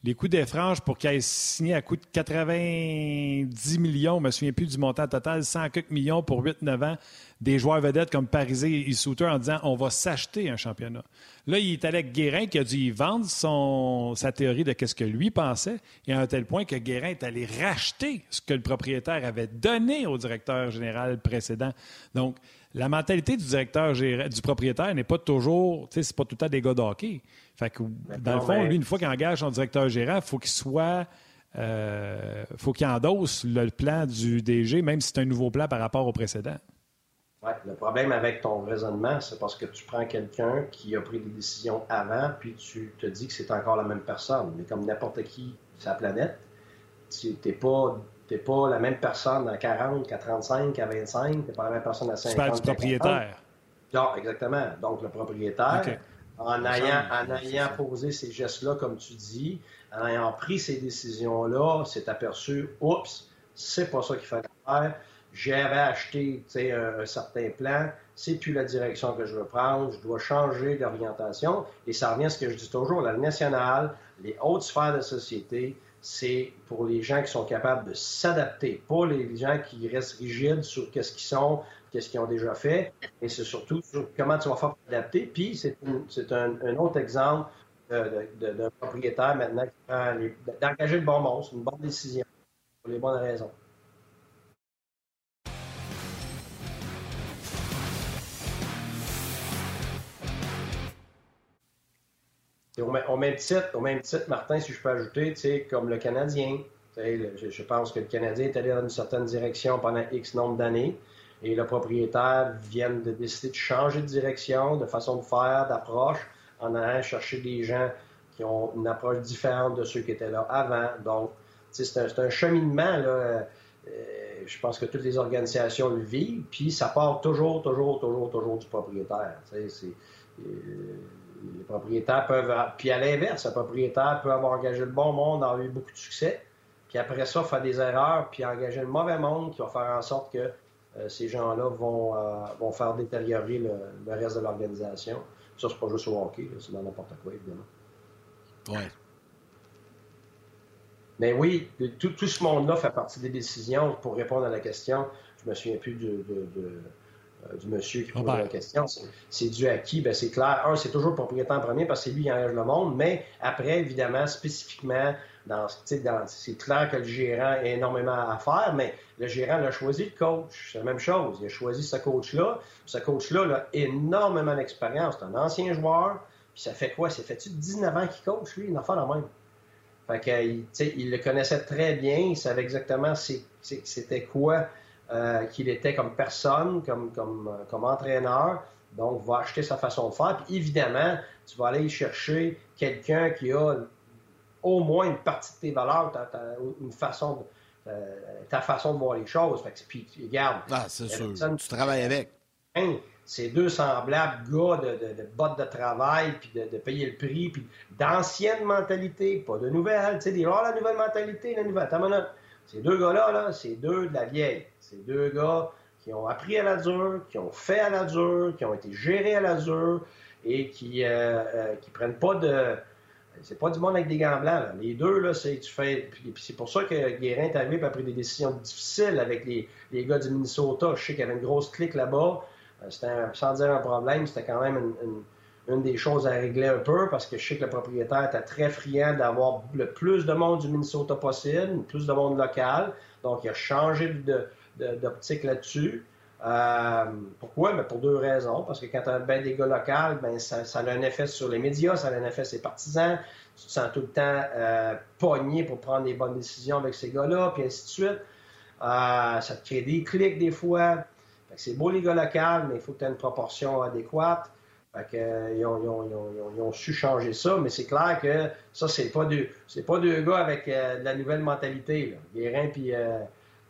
S2: les coups des franges pour qu'il ait signé à coût de 90 millions, je ne me souviens plus du montant total, 100 millions pour 8-9 ans, des joueurs vedettes comme Parisé et Souter en disant on va s'acheter un championnat. Là, il est allé avec Guérin qui a dû y vendre son, sa théorie de ce que lui pensait, et à un tel point que Guérin est allé racheter ce que le propriétaire avait donné au directeur général précédent. Donc, la mentalité du directeur du propriétaire n'est pas toujours, tu sais, c'est pas tout le temps des gars d'hockey. Fait que, dans le fond, lui, une fois qu'il engage son directeur gérant, il faut qu'il soit. Euh, faut qu'il endosse le plan du DG, même si c'est un nouveau plan par rapport au précédent.
S5: Le problème avec ton raisonnement, c'est parce que tu prends quelqu'un qui a pris des décisions avant, puis tu te dis que c'est encore la même personne. Mais comme n'importe qui sur la planète, tu n'es pas, pas la même personne à 40, à 35, à 25, tu n'es pas la même personne à 50. Tu parles
S2: du propriétaire.
S5: Non, exactement. Donc, le propriétaire, en ayant, en ayant posé ces gestes-là, comme tu dis, en ayant pris ces décisions-là, s'est aperçu, oups, c'est pas ça qu'il fallait faire. J'avais acheté un, certain plan, c'est plus la direction que je veux prendre, je dois changer d'orientation. Et ça revient à ce que je dis toujours, la nationale, les hautes sphères de société, c'est pour les gens qui sont capables de s'adapter, pas les gens qui restent rigides sur qu'est-ce qu'ils sont, qu'est-ce qu'ils ont déjà fait, et c'est surtout sur comment tu vas faire pour t'adapter. Puis c'est un, autre exemple d'un propriétaire maintenant qui prend d'engager le bon monstre, une bonne décision, pour les bonnes raisons. Au, même titre, au même titre, Martin, si je peux ajouter, comme le Canadien. je, pense que le Canadien est allé dans une certaine direction pendant X nombre d'années et le propriétaire vient de décider de changer de direction, de façon de faire, d'approche, en allant chercher des gens qui ont une approche différente de ceux qui étaient là avant. Donc, c'est un, cheminement. Là, euh, je pense que toutes les organisations le vivent, puis ça part toujours, toujours, toujours, toujours du propriétaire. C'est, euh, les propriétaires peuvent. Puis à l'inverse, le propriétaire peut avoir engagé le bon monde, avoir eu beaucoup de succès, puis après ça, faire des erreurs, puis engager le mauvais monde qui va faire en sorte que euh, ces gens-là vont, euh, vont faire détériorer le, reste de l'organisation. Ça, c'est pas juste au hockey, c'est dans n'importe quoi, évidemment.
S1: Ouais.
S5: Mais oui, tout, tout ce monde-là fait partie des décisions. Pour répondre à la question, je me souviens plus de euh, du monsieur qui pose la question. C'est dû à qui? Ben, c'est clair. Un, c'est toujours le propriétaire premier parce que c'est lui qui engage le monde, mais après, évidemment, spécifiquement, dans, c'est clair que le gérant a énormément à faire, mais le gérant a choisi le coach. C'est la même chose. Il a choisi ce coach-là. Ce coach-là a énormément d'expérience. C'est un ancien joueur. Puis ça fait quoi? Ça fait-tu 19 ans qu'il coach, lui? Il en fait la même. Fait que, il le connaissait très bien. Il savait exactement c'était quoi euh, qu'il était comme personne, comme, comme, comme entraîneur. Donc, va acheter sa façon de faire. Puis évidemment, tu vas aller chercher quelqu'un qui a au moins une partie de tes valeurs, ta, une façon de, euh, ta façon de voir les choses. Fait que, puis, regarde.
S1: Ah, c'est sûr. Tu travailles avec.
S5: Hein, ces deux semblables gars de, de, de bottes de travail, puis de, payer le prix, puis d'ancienne mentalité, pas de nouvelle. Tu sais, dire, oh, la nouvelle mentalité, la nouvelle. Ces deux gars-là, -là, c'est deux de la vieille. C'est deux gars qui ont appris à la dure, qui ont fait à la dure, qui ont été gérés à la dure et qui euh, euh, prennent pas de. C'est pas du monde avec des gants blancs. Les deux, là, c'est tu fais. C'est pour ça que Guérin est arrivé et a pris des décisions difficiles avec les, les gars du Minnesota. Je sais qu'il y avait une grosse clique là-bas. Euh, c'était sans dire un problème, c'était quand même une, une, des choses à régler un peu parce que je sais que le propriétaire était très friand d'avoir le plus de monde du Minnesota possible, le plus de monde local. Donc, il a changé de, d'optique là-dessus. Euh, pourquoi? Ben pour deux raisons. Parce que quand tu as ben des gars locaux, ben ça, a un effet sur les médias, ça a un effet sur les partisans. Tu te sens tout le temps euh, pogné pour prendre des bonnes décisions avec ces gars-là, puis ainsi de suite. Euh, ça te crée des clics des fois. C'est beau les gars locaux, mais il faut que tu aies une proportion adéquate. Fait ils, ont, su changer ça, mais c'est clair que ça, c'est pas deux, pas deux gars avec de la nouvelle mentalité. Guérin puis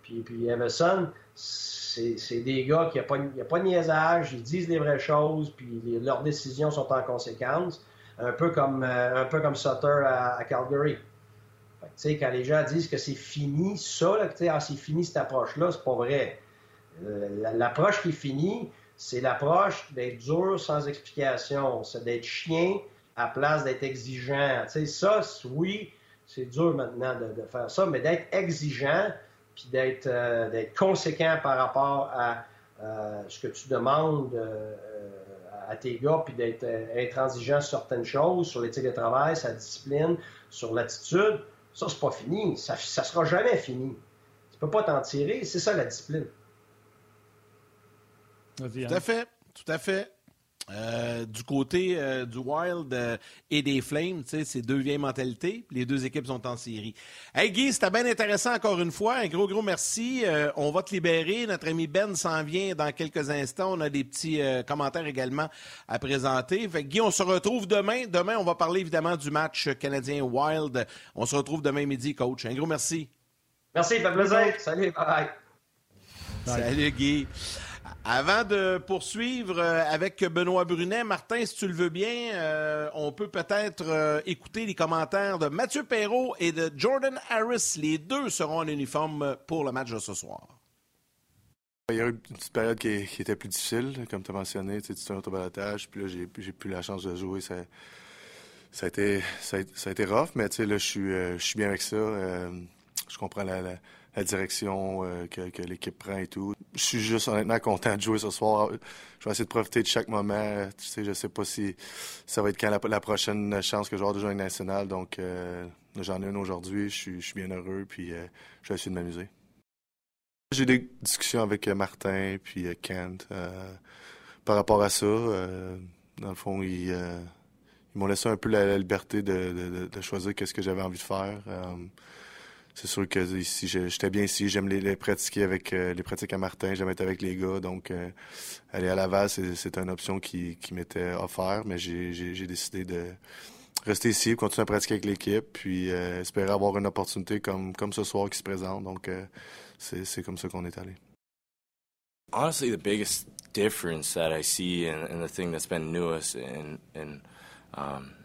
S5: puis, puis Emerson, c'est des gars qui n'ont pas, pas de niaisage, ils disent les vraies choses, puis leurs décisions sont en conséquence. Un peu comme, euh, un peu comme Sutter à, Calgary. Quand les gens disent que c'est fini, ça, ah, c'est fini cette approche-là, c'est pas vrai. Euh, l'approche qui est finie, c'est l'approche d'être dur sans explication, c'est d'être chien à place d'être exigeant. sais, ça, oui, c'est dur maintenant de, faire ça, mais d'être exigeant, puis euh, d'être conséquent par rapport à euh, ce que tu demandes euh, à tes gars, puis d'être intransigeant sur certaines choses, sur l'éthique de travail, sa discipline, sur l'attitude, ça, c'est pas fini. Ça, ça sera jamais fini. Tu peux pas t'en tirer. C'est ça, la discipline.
S1: Tout à fait. Tout à fait. Euh, du côté euh, du Wild euh, et des Flames, c'est deux vieilles mentalités. Les deux équipes sont en série. Hey Guy, c'était bien intéressant encore une fois. Un gros, gros merci. on va te libérer. Notre ami Ben s'en vient dans quelques instants. On a des petits commentaires également à présenter. Fait Guy, on se retrouve demain. Demain, on va parler évidemment du match canadien Wild. On se retrouve demain midi, coach. Un gros merci.
S5: Merci, fait plaisir. Salut, bye.
S1: Salut Guy. Avant de poursuivre euh, avec Benoît Brunet, Martin, si tu le veux bien, euh, on peut peut-être euh, écouter les commentaires de Mathieu Perrault et de Jordan Harris. Les deux seront en uniforme pour le match de ce soir.
S6: Il y a eu une petite période qui, était plus difficile, comme tu as mentionné, tu sais, un autobalatage, puis là, j'ai plus la chance de jouer ça a été, ça a, été rough, mais tu sais, là, je suis, bien avec ça. je comprends la, direction que, que l'équipe prend et tout. Je suis juste honnêtement content de jouer ce soir. Je vais essayer de profiter de chaque moment. Tu sais, je sais pas si ça va être quand la, prochaine chance que j'aurai de jouer avec national. Donc, j'en ai une aujourd'hui. Je suis, je bien heureux, puis je vais essayer de m'amuser. J'ai des discussions avec Martin puis Kent par rapport à ça. dans le fond, ils ils m'ont laissé un peu la, liberté de, choisir qu'est-ce que j'avais envie de faire. Euh, c'est sûr que ici, j'étais bien ici. J'aime les, pratiquer avec euh, les pratiques à Martin. J'aime être avec les gars. Donc, euh, aller à Laval, c'est une option qui, m'était offerte, mais j'ai décidé de rester ici, continuer à pratiquer avec l'équipe, puis espérer avoir une opportunité comme, comme ce soir qui se présente. Donc, c'est comme ça qu'on est allé.
S7: Honestly, the biggest difference that I see and, the thing that's been newest um,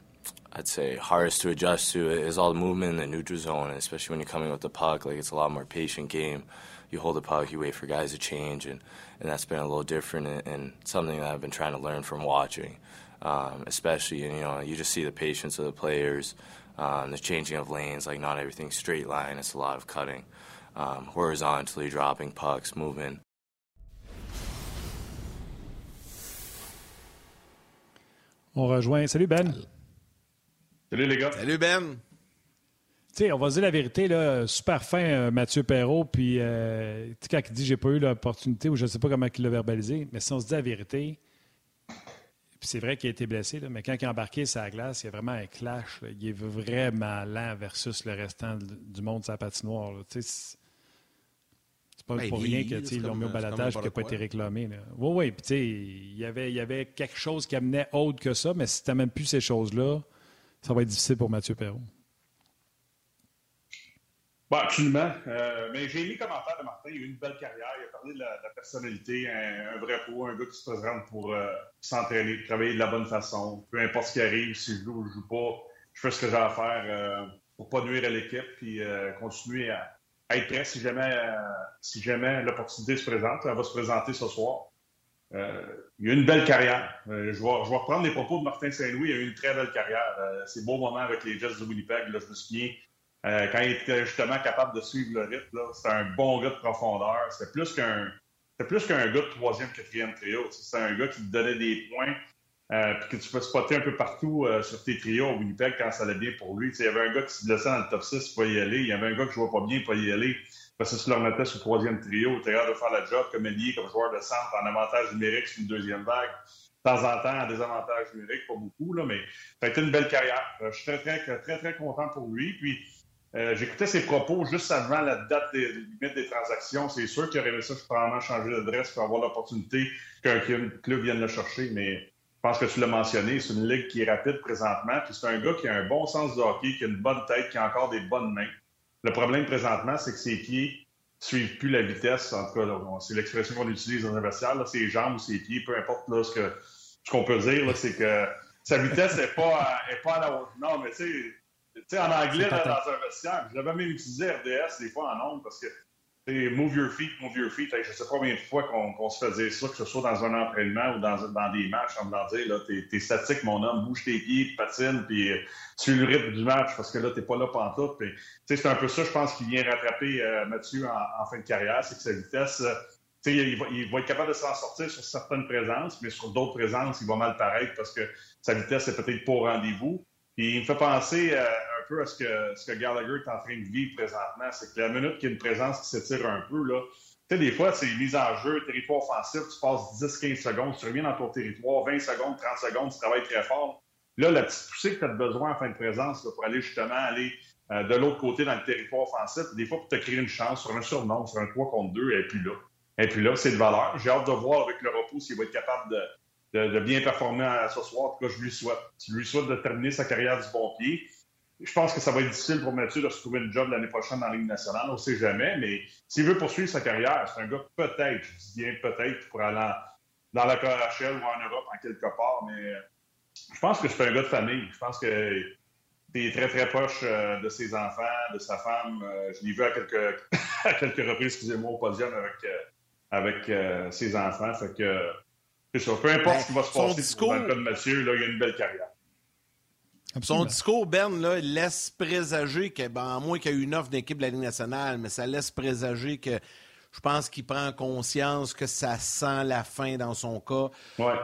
S7: I'd say hardest to adjust to is all the movement in the neutral zone, especially when you're coming with the puck. Like it's a lot more patient game. You hold the puck, you wait for guys to change, and, and that's been a little different and, and something that I've been trying to learn from watching. Um, especially, you know, you just see the patience of the players, um, the changing of lanes. Like not everything's straight line; it's a lot of cutting, um, horizontally dropping pucks, moving.
S2: On rejoint. Salut Ben.
S8: Salut les gars.
S1: Salut Ben.
S2: Tu sais, on va dire la vérité, là, super fin, euh, Mathieu Perrault, puis euh, tu sais, quand il dit j'ai pas eu l'opportunité, ou je ne sais pas comment il l'a verbalisé, mais si on se dit la vérité, puis c'est vrai qu'il a été blessé, là, mais quand il a embarqué sur la glace, il y a vraiment un clash. Il est vraiment lent versus le restant du monde de sa patinoire. Tu sais, c'est pas ben, pour rien qu'ils l'ont mis au balatage qui n'a pas été réclamé. Oui, oui. Puis, tu sais, il y avait, y avait quelque chose qui amenait autre que ça, mais si tu même plus ces choses-là, ça va être difficile pour Mathieu Perrault.
S8: Bon, absolument. Euh, mais j'ai mis commentaire de Martin. Il a eu une belle carrière. Il a parlé de la, personnalité, un, vrai pro, un gars qui se présente pour euh, s'entraîner, travailler de la bonne façon. Peu importe ce qui arrive, si je joue ou je joue pas, je fais ce que j'ai à faire euh, pour pas nuire à l'équipe puis continuer à, être prêt si jamais, euh, si jamais l'opportunité se présente. Elle va se présenter ce soir. Euh, il a une belle carrière. Euh, je, vais, je, reprendre les propos de Martin Saint-Louis. Il a eu une très belle carrière. c'est beau moment avec les Jets de Winnipeg. Là, je me souviens, quand il était justement capable de suivre le rythme, c'était un bon gars de profondeur. C'était plus qu'un gars de troisième, quatrième trio. C'était un gars qui te donnait des points, euh, puis que tu peux spotter un peu partout euh, sur tes trios au Winnipeg quand ça allait bien pour lui. il y avait un gars qui se blessait dans le top 6, il pouvait y aller. Il y avait un gars qui jouait pas bien, il pouvait y aller. Parce que si tu le remettais sur le troisième trio, tu de faire la job comme ailier, comme joueur de centre, en avantage numérique sur une deuxième vague. De temps en temps, en désavantage numérique, pas beaucoup, là, mais ça a été une belle carrière. Euh, je suis très, très, très, très content pour lui. Puis, j'écoutais ses propos juste avant la date des, limite des transactions. C'est sûr qu'il aurait ça, je probablement changer d'adresse pour avoir l'opportunité qu'un club vienne le chercher, mais je pense que tu l'as mentionné, c'est une ligue qui est rapide présentement. Puis c'est un gars qui a un bon sens de hockey, qui a une bonne tête, qui a encore des bonnes mains. Le problème présentement, c'est que ses pieds ne suivent plus la vitesse. En tout cas, c'est l'expression qu'on utilise dans un vestiaire. ses jambes ou ses pieds, peu importe là, ce ce qu'on peut dire, c'est que sa vitesse n'est pas, est pas à la hauteur. Non, mais tu sais, en anglais, dans un vestiaire, j'avais même utilisé RDS des fois en ondes parce que move your feet, move your feet. je sais pas combien de fois qu'on se fait dire ça, que ce soit dans un entraînement ou dans, des matchs, en me dire, là, t'es es statique, mon homme, bouge tes pieds, patine, puis tu le rythme du match, parce que là, t'es pas là pantoute. C'est un peu ça, je pense, qui vient rattraper euh, Mathieu en, fin de carrière, c'est que sa vitesse, euh, il va, il va, être capable de s'en sortir sur certaines présences, mais sur d'autres présences, il va mal paraître parce que sa vitesse est peut-être pas au rendez-vous. Il me fait penser euh, à ce que, Gallagher est en train de vivre présentement. C'est que la minute qu'il y a une présence qui s'étire un peu, là, tu sais, des fois, c'est mise en jeu, territoire offensif, tu passes 10-15 secondes, tu reviens dans ton territoire, 20 secondes, 30 secondes, tu travailles très fort. Là, la petite poussée que tu as besoin en fin de présence pour aller justement aller euh, de l'autre côté dans le territoire offensif, des fois, pour te créer une chance sur un surnom, sur un 3 contre 2, et puis là. Et puis là, c'est de valeur. J'ai hâte de voir avec le repos s'il va être capable de, de, bien performer ce soir. En tout cas, je lui souhaite. Je lui souhaite de terminer sa carrière du bon pied. Je pense que ça va être difficile pour Mathieu de se trouver une job l'année prochaine dans la Ligue nationale. On ne sait jamais, mais s'il veut poursuivre sa carrière, c'est un gars peut-être, je dis bien peut-être, pour aller dans la KHL ou en Europe en quelque part, mais je pense que c'est un gars de famille. Je pense que est très, très proche euh, de ses enfants, de sa femme. Euh, je l'ai vu à quelques, à quelques reprises, excusez-moi, au podium avec, euh, avec ses enfants. Fait que, c'est ça. Peu importe ben, ce qui va se passer dans le cas de Mathieu, là, il a une belle carrière
S1: Son discours, Ben, là, laisse présager que, ben, à moins qu'il y ait une offre d'équipe de la Ligue nationale, mais ça laisse présager que je pense qu'il prend conscience que ça sent la fin dans son cas.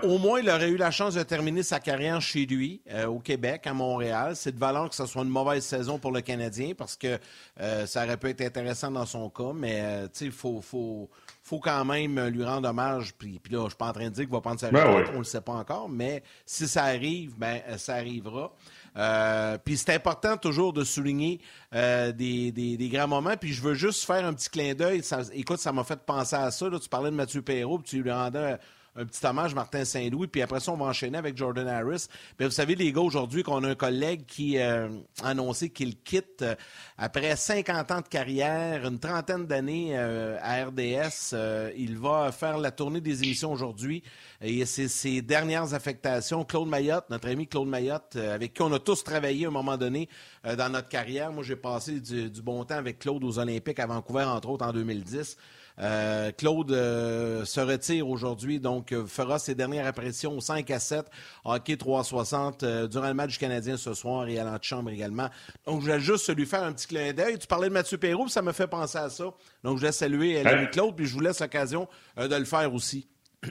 S1: Au moins, il aurait eu la chance de terminer sa carrière chez lui, euh, au Québec, à Montréal. C'est de valeur que ce soit une mauvaise saison pour le Canadien parce que euh, ça aurait pu être intéressant dans son cas, mais euh, il faut, faut, faut, quand même lui rendre hommage. Puis, puis là, je suis pas en train de dire qu'il va prendre sa ben retraite, on ne le sait pas encore, mais si ça arrive, ben, ça arrivera. Euh, puis c'est important toujours de souligner euh, des, des, grands moments. Puis je veux juste faire un petit clin d'œil. écoute, ça m'a fait penser à ça. Tu parlais de Mathieu Perrault, puis tu lui rendais un petit hommage Martin Saint-Louis, puis après ça, on va enchaîner avec Jordan Harris. Bien, vous savez, les gars, aujourd'hui, qu'on a un collègue qui euh, a annoncé qu'il quitte euh, après 50 ans de carrière, une trentaine d'années euh, à RDS. il va faire la tournée des émissions aujourd'hui. Et c'est ses dernières affectations. Claude Mayotte, notre ami Claude Mayotte, avec qui on a tous travaillé à un moment donné dans notre carrière. Moi, j'ai passé du, du bon temps avec Claude aux Olympiques à Vancouver, entre autres, en 2010. Euh, Claude euh, se retire aujourd'hui, donc euh, fera ses dernières apparitions au 5 à 7, hockey 360 durant le match canadien ce soir et à l'antichambre également. Donc, je vais juste lui faire un petit clin d'œil. Tu parlais de Mathieu Perrault, ça me fait penser à ça. Donc, je vais saluer l'ami Claude, puis je vous laisse l'occasion de le faire aussi.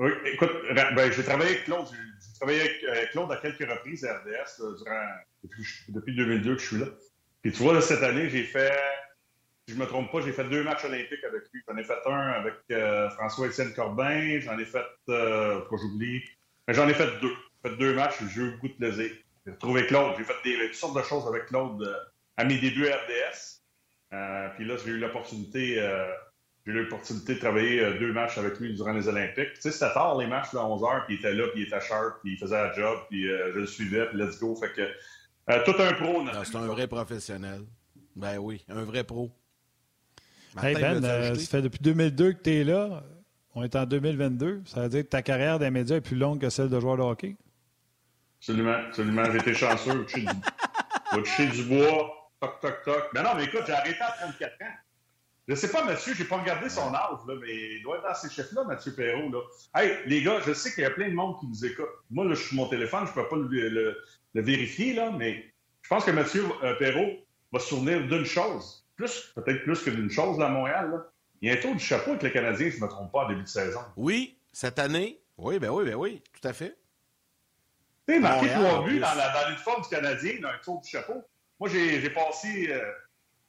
S8: Oui, écoute, ben, j'ai travaillé avec Claude. J'ai travaillé avec Claude à quelques reprises à RDS durant, depuis, depuis 2002 que je suis là. Puis tu vois, cette année, j'ai fait si je me trompe pas, j'ai fait deux matchs olympiques avec lui. J'en ai fait un avec euh, François-Étienne Corbin. J'en ai fait, euh, j'oublie, j'en ai fait deux. J'ai fait deux matchs, j'ai eu beaucoup de plaisir. J'ai retrouvé Claude. J'ai fait des, toutes sortes de choses avec Claude euh, à mes débuts à RDS. Euh, puis là, j'ai eu l'opportunité j'ai eu l'opportunité de travailler deux matchs avec lui durant les Olympiques. Tu sais, c'était tard les matchs à 11 h puis il était là, puis il était sharp, puis il faisait la job, puis je le suivais, puis let's go. Fait que tout un pro.
S1: C'est un vrai professionnel. Ben oui, un vrai pro
S2: hey Ben, euh, ça fait depuis 2002 que tu es là. On est en 2022. Ça veut dire que ta carrière des médias est plus longue que celle de joueur de hockey?
S8: Absolument, absolument. J'ai été chanceux. Toucher du bois, toc, toc, toc. Mais non, mais écoute, j'ai arrêté à 34 ans. Je ne sais pas, Mathieu, je n'ai pas regardé son âge, là, mais il doit être dans ces chefs-là, Mathieu Perrault. Là. Hey, les gars, je sais qu'il y a plein de monde qui nous écoute. Moi, là, je suis sur mon téléphone, je ne peux pas le, vérifier, là, mais je pense que Mathieu euh, Perrault va se souvenir d'une chose plus, peut-être plus que d'une chose à Montréal. Là. Il y a un tour du chapeau avec le Canadien, si je ne me trompe pas, en début de saison.
S1: Oui, cette année. Oui, ben oui, ben oui, tout à fait.
S8: Tu sais, marqué trois buts dans, dans l'uniforme du Canadien, un tour du chapeau. Moi, j'ai passé euh,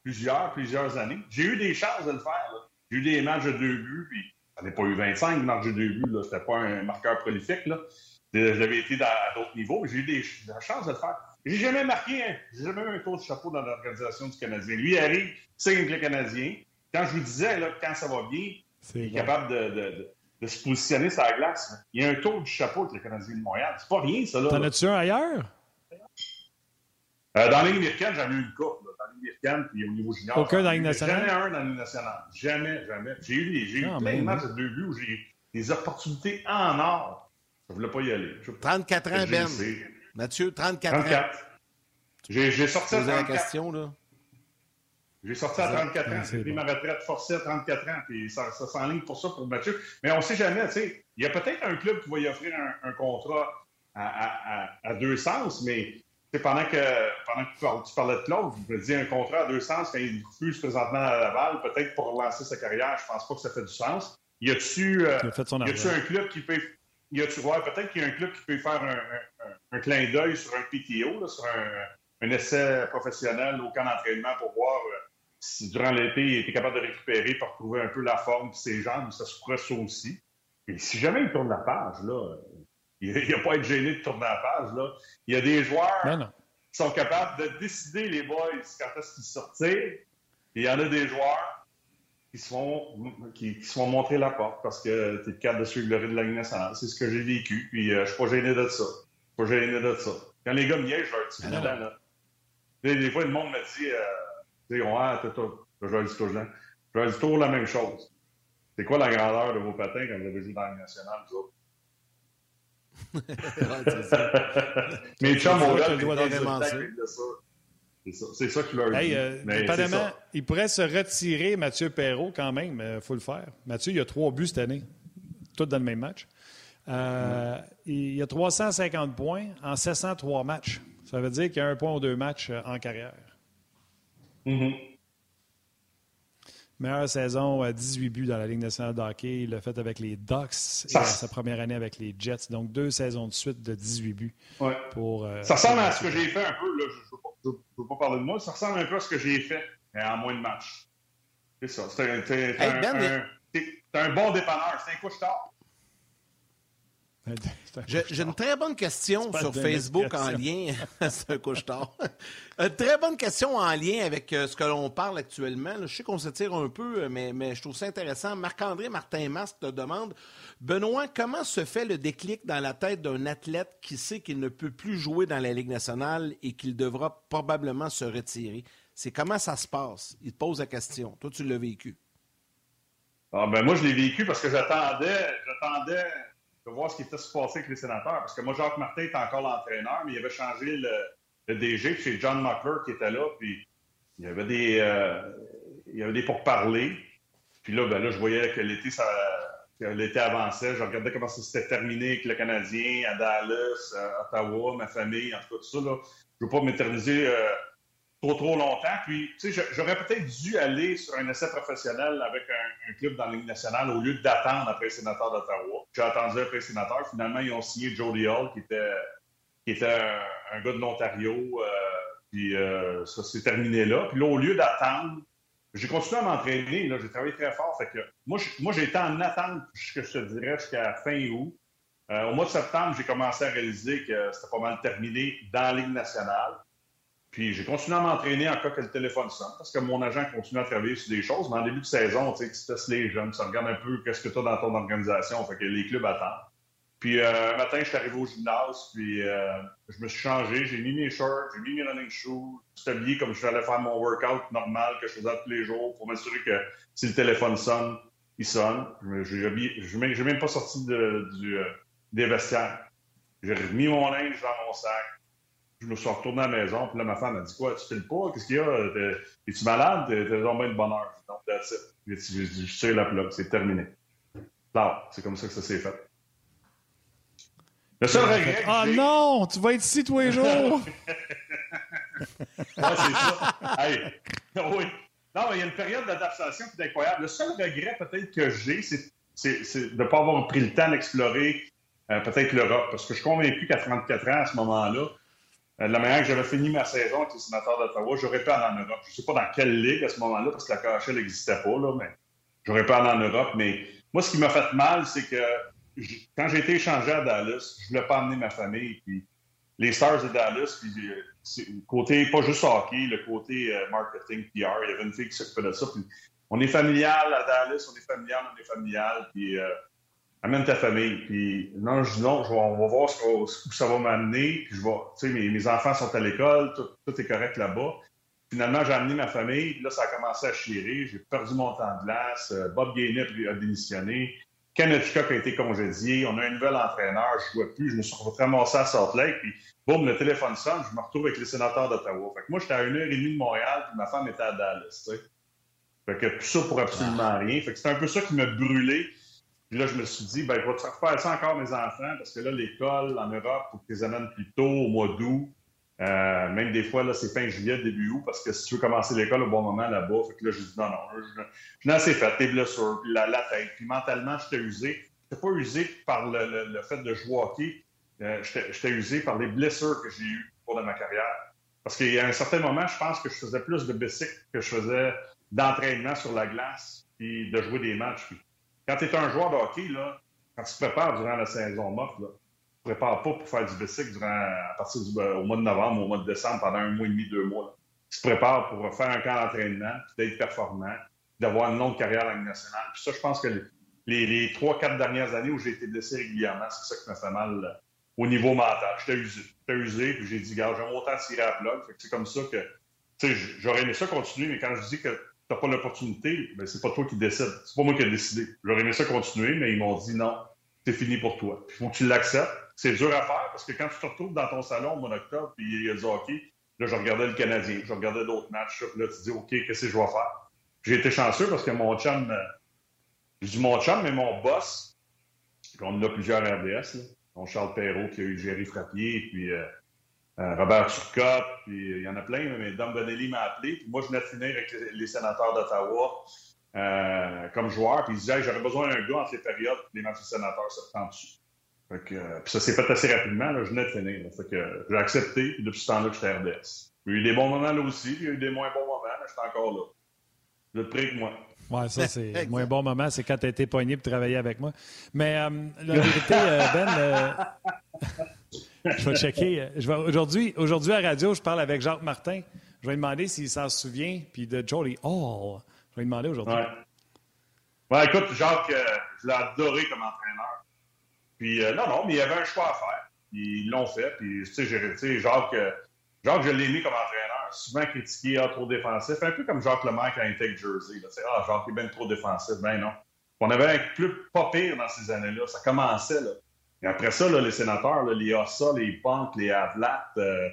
S8: plusieurs, plusieurs années. J'ai eu des chances de le faire. J'ai eu des matchs de deux buts, puis j'en ai pas eu 25 matchs de deux buts. C'était pas un marqueur prolifique. J'avais été à d'autres niveaux. J'ai eu des, des chances de le faire. J'ai jamais marqué, un, j'ai jamais eu un tour de chapeau dans l'organisation du Canadien. Lui, il arrive, signe avec le Canadien. Quand je vous disais, là, quand ça va bien, il est capable de, de, de, se positionner sur la glace. Il y a un tour du chapeau avec le Canadien de Montréal. C'est pas rien, ça. Là,
S2: T'en as-tu un ailleurs?
S8: Euh, dans la Ligue américaine, j'en ai eu une coupe. Dans la Ligue américaine, puis au niveau junior.
S2: Aucun dans la Ligue nationale?
S8: Jamais un dans la Ligue nationale. Jamais, jamais. J'ai eu, des, j'ai eu plein de matchs de deux buts où j'ai eu des opportunités en or. Je ne voulais pas y aller.
S1: 34 ans, Ben. Mathieu, 34, 34. ans.
S8: J'ai sorti à 34
S1: la question, là.
S8: J'ai sorti à 34 ans. J'ai pris ma retraite forcée à 34 ans. Puis ça, ça s'enligne pour ça, pour Mathieu. Mais on ne sait jamais, tu sais. Il y a peut-être un club qui va y offrir un, contrat à, à, à, deux sens, mais pendant que, pendant que tu parlais de Claude, je me dis un contrat à deux sens quand il refuse présentement à Laval, peut-être pour relancer sa carrière, je pense pas que ça fait du sens. Y a-tu euh, un club qui peut y a-tu voir peut-être qu'il y a un club qui peut faire un, un, clin d'œil sur un PTO, là, sur un, un, essai professionnel au camp d'entraînement pour voir euh, si durant l'été il était capable de récupérer pour trouver un peu la forme de ses jambes, ça se pourrait ça aussi. Et si jamais il tourne la page, là, il n'y a pas à être gêné de tourner la page. Là. Il y a des joueurs qui sont capables de décider, les boys, quand est-ce qu'ils. Et il y en a des joueurs qui se font, qui, se montrer la porte parce que tu es capable de suivre le rythme de la Ligue nationale. C'est ce que j'ai vécu. Puis euh, je suis pas gêné de ça. Je suis pas gêné de ça. Quand les gars me niaisent, je leur dis ah là. Des, des, fois, le monde me dit, euh, ouais, t'es toi. Je leur dis toujours, je leur dis toujours la même chose. C'est quoi la grandeur de vos patins quand vous avez joué dans la Ligue nationale, vous autres? ouais, ça. Mes chums, on a ça. C'est ça, que leur hey,
S2: euh, il pourrait se retirer, Mathieu Perrault, quand même. Il faut le faire. Mathieu, il a trois buts cette année, tous dans le même match. Euh, il a 350 points en 703 matchs. Ça veut dire qu'il y a un point ou deux matchs euh, en carrière.
S8: Mm-hmm.
S2: Meilleure saison, 18 buts dans la Ligue nationale de hockey. Il l'a fait avec les Ducks et sa première année avec les Jets. Donc, deux saisons de suite de 18 buts.
S8: Ouais.
S2: Pour, euh,
S8: ça ressemble à ce que j'ai fait un peu. Là, je ne veux, pas parler de moi. Ça ressemble un peu à ce que j'ai fait en moins de matchs. C'est ça. C'est un, ben, un, bon dépanneur. C'est un couche-tard.
S1: J'ai une très bonne question sur Facebook en lien. C'est un couche-tard. une très bonne question en lien avec euh, ce que l'on parle actuellement. Je sais qu'on s'étire un peu, mais, mais je trouve ça intéressant. Marc-André Martin-Masque te demande Benoît, comment se fait le déclic dans la tête d'un athlète qui sait qu'il ne peut plus jouer dans la Ligue nationale et qu'il devra probablement se retirer? C'est comment ça se passe? Il te pose la question. Toi, tu l'as vécu.
S8: Ah, ben moi, je l'ai vécu parce que j'attendais, j'attendais voir ce qui était se passer avec les sénateurs. Parce que moi, Jacques Martin était encore l'entraîneur, mais il avait changé le, le DG, puis c'est John Muckler qui était là, puis il y avait des, euh, il y avait des pourparlers. Puis là, ben là, je voyais que l'été, ça, l'été avançait. Je regardais comment ça s'était terminé avec le Canadien, à Dallas, à Ottawa, ma famille, en tout cas, tout ça. Là. Je ne veux pas m'éterniser euh, trop, trop longtemps. Puis, tu sais, j'aurais peut-être dû aller sur un essai professionnel avec un, club dans la Ligue nationale au lieu d'attendre après les sénateurs d'Ottawa. J'ai attendu après les sénateurs. Finalement, ils ont signé Jody Hall, qui était, qui était un, gars de l'Ontario. Euh, puis, euh, ça s'est terminé là. Puis là, au lieu d'attendre, j'ai continué à m'entraîner. J'ai travaillé très fort. Que moi, j'ai été en attente, je te dirais, jusqu'à fin août. Euh, au mois de septembre, j'ai commencé à réaliser que c'était pas mal terminé dans la Ligue nationale. Puis j'ai continué à m'entraîner en cas que le téléphone sonne, parce que mon agent continue à travailler sur des choses. Mais en début de saison, tu sais, tu testes les jeunes, tu regardes un peu qu'est-ce que tu as dans ton organisation, fait que les clubs attendent. Puis euh, un matin, je suis arrivé au gymnase, puis euh, je me suis changé, j'ai mis mes shorts, j'ai mis mes running shoes, suis habillé comme je allais faire mon workout normal que je faisais tous les jours pour m'assurer que si le téléphone sonne, il sonne. Je n'ai même pas sorti du, euh, des vestiaires. J'ai remis mon linge dans mon sac, je me suis retourné à la maison, puis là, ma femme m'a dit Quoi, tu le pas? Qu'est-ce qu'il y a? Es-tu malade? T'es vraiment de bonheur. Donc, that's it. Je tire la plaque, c'est terminé. c'est comme ça que ça s'est fait. Le seul regret.
S2: Ah oh non, tu vas être ici tous les jours.
S8: ouais, c'est ça. Hey. Oui. Non, il y a une période d'adaptation qui est incroyable. Le seul regret peut-être que j'ai, c'est de ne pas avoir pris le temps d'explorer euh, peut-être l'Europe. Parce que je suis convaincu qu'à 34 ans, à ce moment-là, de la manière que j'avais fini ma saison avec les sénateurs d'Ottawa, j'aurais pu aller en Europe. Je ne sais pas dans quelle ligue à ce moment-là, parce que la KHL n'existait pas, là, mais j'aurais pu aller en Europe. Mais moi, ce qui m'a fait mal, c'est que quand j'ai été échangé à Dallas, je ne voulais pas amener ma famille. Puis les Stars de Dallas, puis, le euh, côté, pas juste hockey, le côté euh, marketing, PR, il y avait une fille qui s'occupait de ça. Puis on est familial à Dallas, on est familial, on est familial. Puis euh, amène ta famille. Puis non, je dis non, on va voir ce, où ça va m'amener. Puis je vais, tu sais, mes, mes, enfants sont à l'école, tout, est correct là-bas. Finalement, j'ai amené ma famille. Là, ça a commencé à chirer. J'ai perdu mon temps de glace. Bob Gainey a démissionné. Canotica qui a été congédié, on a un nouvel entraîneur, je ne jouais plus, je me suis ramassé à Salt Lake, puis boum, le téléphone sonne, je me retrouve avec les sénateurs d'Ottawa. Fait que moi, j'étais à une heure et demie de Montréal, puis ma femme était à Dallas. Fait que tout ça pour absolument rien. Fait que c'était un peu ça qui m'a brûlé. Puis là, je me suis dit, ben, je vais faire ça encore, mes enfants, parce que là, l'école en Europe, tu les amènes plus tôt, au mois d'août. Euh, même des fois, là, c'est fin juillet, début août, parce que si tu veux commencer l'école au bon moment là-bas, fait que là, je dis non, non, je, je, assez fait, tes blessures, la, la tête, puis mentalement, je t'ai usé. Je pas usé par le, le, fait de jouer au hockey, euh, je t'ai usé par les blessures que j'ai eues au cours de ma carrière. Parce qu'il y a un certain moment, je pense que je faisais plus de bicycle que je faisais d'entraînement sur la glace, puis de jouer des matchs. Quand tu es un joueur de hockey, là, quand tu te prépares durant la saison morte, là, ne prépare pas pour faire du bicycle durant, à partir du au mois de novembre, au mois de décembre, pendant un mois et demi, deux mois. Tu te prépares pour faire un camp d'entraînement, d'être performant, d'avoir une longue carrière à nationale. Puis ça, je pense que les, trois, quatre dernières années où j'ai été blessé régulièrement, c'est ça qui m'a fait mal euh, au niveau mental. J'étais usé. Usé, puis j'ai dit, gars, j'ai autant tiré à plat. C'est comme ça que, tu j'aurais aimé ça continuer, mais quand je dis que tu n'as pas l'opportunité, ben, c'est pas toi qui décides. C'est pas moi qui ai décidé. J'aurais aimé ça continuer, mais ils m'ont dit non, c'est fini pour toi. Il faut que tu l'acceptes c'est dur à faire parce que quand tu te retrouves dans ton salon au mois d'octobre puis il y a du hockey, là, je regardais le Canadien, je regardais d'autres matchs, là, tu dis, OK, qu'est-ce que je vais faire? J'ai été chanceux parce que mon chum, euh, je dis mon chum, mais mon boss, on a plusieurs RDS, là, Charles Perrault qui a eu Jerry Frappier, puis euh, Robert Turcotte, puis il y en a plein, mais Dom Bonelli m'a appelé. Puis moi, je venais de finir avec les, sénateurs d'Ottawa comme joueur. Puis il disait j'aurais besoin d'un gars en ces périodes, les matchs des sénateurs se prennent dessus. Fait que, puis ça s'est fait assez rapidement. Là, je venais de finir. Fait que j'ai accepté. Puis depuis ce temps-là, j'étais RDS. Il y a eu des bons moments là aussi. Il y a eu des moins bons moments, mais j'étais encore là. Le prix que moi?
S2: Oui, ça, c'est le moins bon moment, c'est quand tu as été poigné pour travailler avec moi. Mais euh, la vérité, euh, Ben, euh, je vais checker. aujourd'hui, aujourd'hui, à radio, je parle avec Jacques Martin. Je vais lui demander s'il s'en souvient, puis de Jolie Hall. Je vais lui demander aujourd'hui.
S8: Ouais. ouais. écoute, Jacques, je l'ai adoré comme entraîneur. Puis, non, non, mais il y avait un choix à faire. Ils l'ont fait. Puis, tu sais, Jacques, Jacques, je l'ai mis comme entraîneur, souvent critiqué, ah, trop défensif, un peu comme Jacques Lemaire quand il était avec Jersey. Là. Ah, Jacques est bien trop défensif. Ben non. On avait un club pas pire dans ces années-là. Ça commençait. Là. Et après ça, là, les sénateurs, là, les Ossa, les Punk, les Avlat, euh,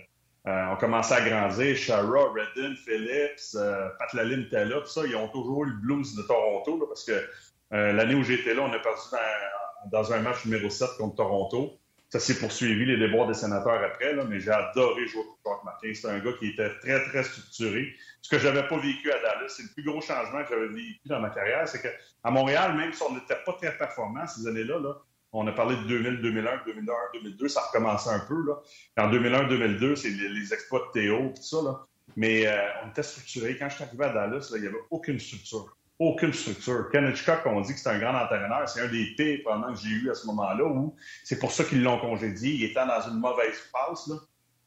S8: euh, ont commencé à grandir. Shara, Redden, Phillips, euh, Pat Laline était là. ça, ils ont toujours eu le blues de Toronto là, parce que euh, l'année où j'étais là, on a perdu dans, dans, un match numéro 7 contre Toronto. Ça s'est poursuivi, les déboires des sénateurs après, là, mais j'ai adoré jouer pour Jacques Martin. C'est un gars qui était très, très structuré. Ce que je n'avais pas vécu à Dallas, c'est le plus gros changement que j'avais vécu dans ma carrière, c'est qu'à Montréal, même si on n'était pas très performant ces années-là, là, on a parlé de 2000, 2001, 2001, 2002, ça recommençait un peu. Là. En 2001, 2002, c'est les, exploits de Théo, tout ça. Là. Mais euh, on était structuré. Quand je suis arrivé à Dallas, il n'y avait aucune structure aucune structure. Ken Hitchcock, on dit que c'est un grand entraîneur. C'est un des pires pendant que j'ai eu à ce moment-là où c'est pour ça qu'ils l'ont congédié. Il était dans une mauvaise passe, là,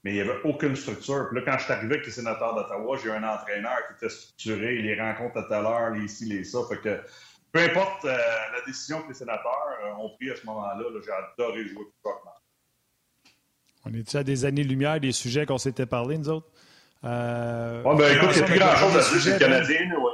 S8: mais il n'y avait aucune structure. Puis là, quand je suis arrivé avec les sénateurs d'Ottawa, j'ai eu un entraîneur qui était structuré, les rencontres à telle heure, les ci, les ça. Fait que peu importe euh, la décision que les sénateurs euh, ont prise à ce moment-là, j'ai adoré jouer pour Hitchcock.
S2: On est-tu à des années-lumière des sujets qu'on s'était parlé, nous autres?
S8: Euh... ben, écoute, il n'y a plus grand-chose à le Canadien, ouais.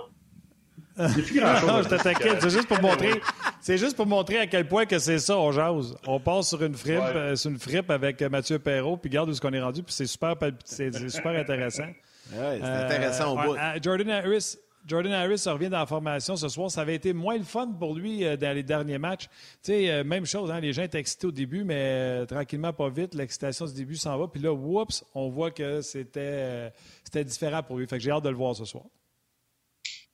S2: non, je t'inquiète. C'est juste pour montrer. C'est juste pour montrer à quel point que c'est ça, on jase. On passe sur une fripe, euh, sur une fripe avec Mathieu Perrault, puis regarde où ce qu'on est rendu, puis c'est super, c'est super intéressant.
S1: C'est intéressant au bout.
S2: Jordan Harris, Jordan Harris revient dans la formation ce soir. Ça avait été moins le fun pour lui dans les derniers matchs. Tu sais, même chose, hein, les gens étaient excités au début, mais tranquillement, pas vite. L'excitation du début s'en va. Puis là, whoops, on voit que c'était différent pour lui. Fait que j'ai hâte de le voir ce soir.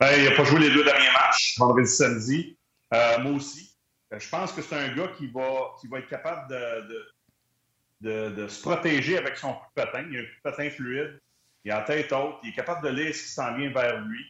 S8: Ben, il n'a pas joué les deux derniers matchs, vendredi samedi. Euh, moi aussi. Euh, je pense que c'est un gars qui va, être capable de, se protéger avec son coup de patin. Il a un coup de patin fluide. Il a la tête haute. Il est capable de lire ce qui s'en vient vers lui.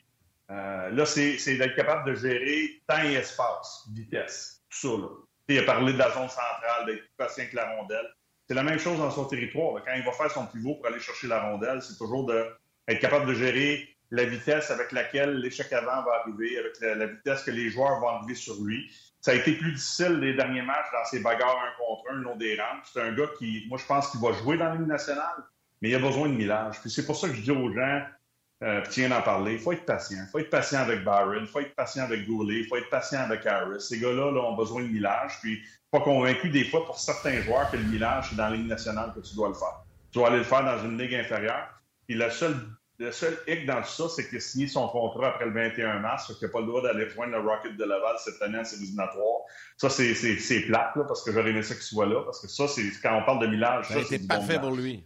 S8: Euh, là, c'est d'être capable de gérer temps et espace, vitesse, tout ça. Il a parlé de la zone centrale, d'être plus patient que la rondelle. C'est la même chose dans son territoire. Quand il va faire son pivot pour aller chercher la rondelle, c'est toujours d'être capable de gérer la vitesse avec laquelle l'échec avant va arriver, avec la, vitesse que les joueurs vont arriver sur lui. Ça a été plus difficile les derniers matchs dans ces bagarres un contre un le long des rangs. C'est un gars qui, moi, je pense qu'il va jouer dans la Ligue nationale, mais il a besoin de millage. Puis c'est pour ça que je dis aux gens, euh, tiens d'en parler, il faut être patient. Il faut être patient avec Byron, il faut être patient avec Goulet, il faut être patient avec Harris. Ces gars-là là, ont besoin de millage. Puis, pas convaincu des fois pour certains joueurs que le millage, c'est dans la Ligue nationale que tu dois le faire. Tu dois aller le faire dans une ligue inférieure. Puis la seule le seul hic dans tout ça, c'est qu'il a signé son contrat après le 21 mars, fait qu'il n'a pas le droit d'aller rejoindre le Rocket de Laval cette année en séries éliminatoires. Ça, c'est plate, là, parce que j'aurais aimé ça qu'il soit là, parce que ça, c'est quand on parle de millage,
S1: ça, a été parfait pour lui.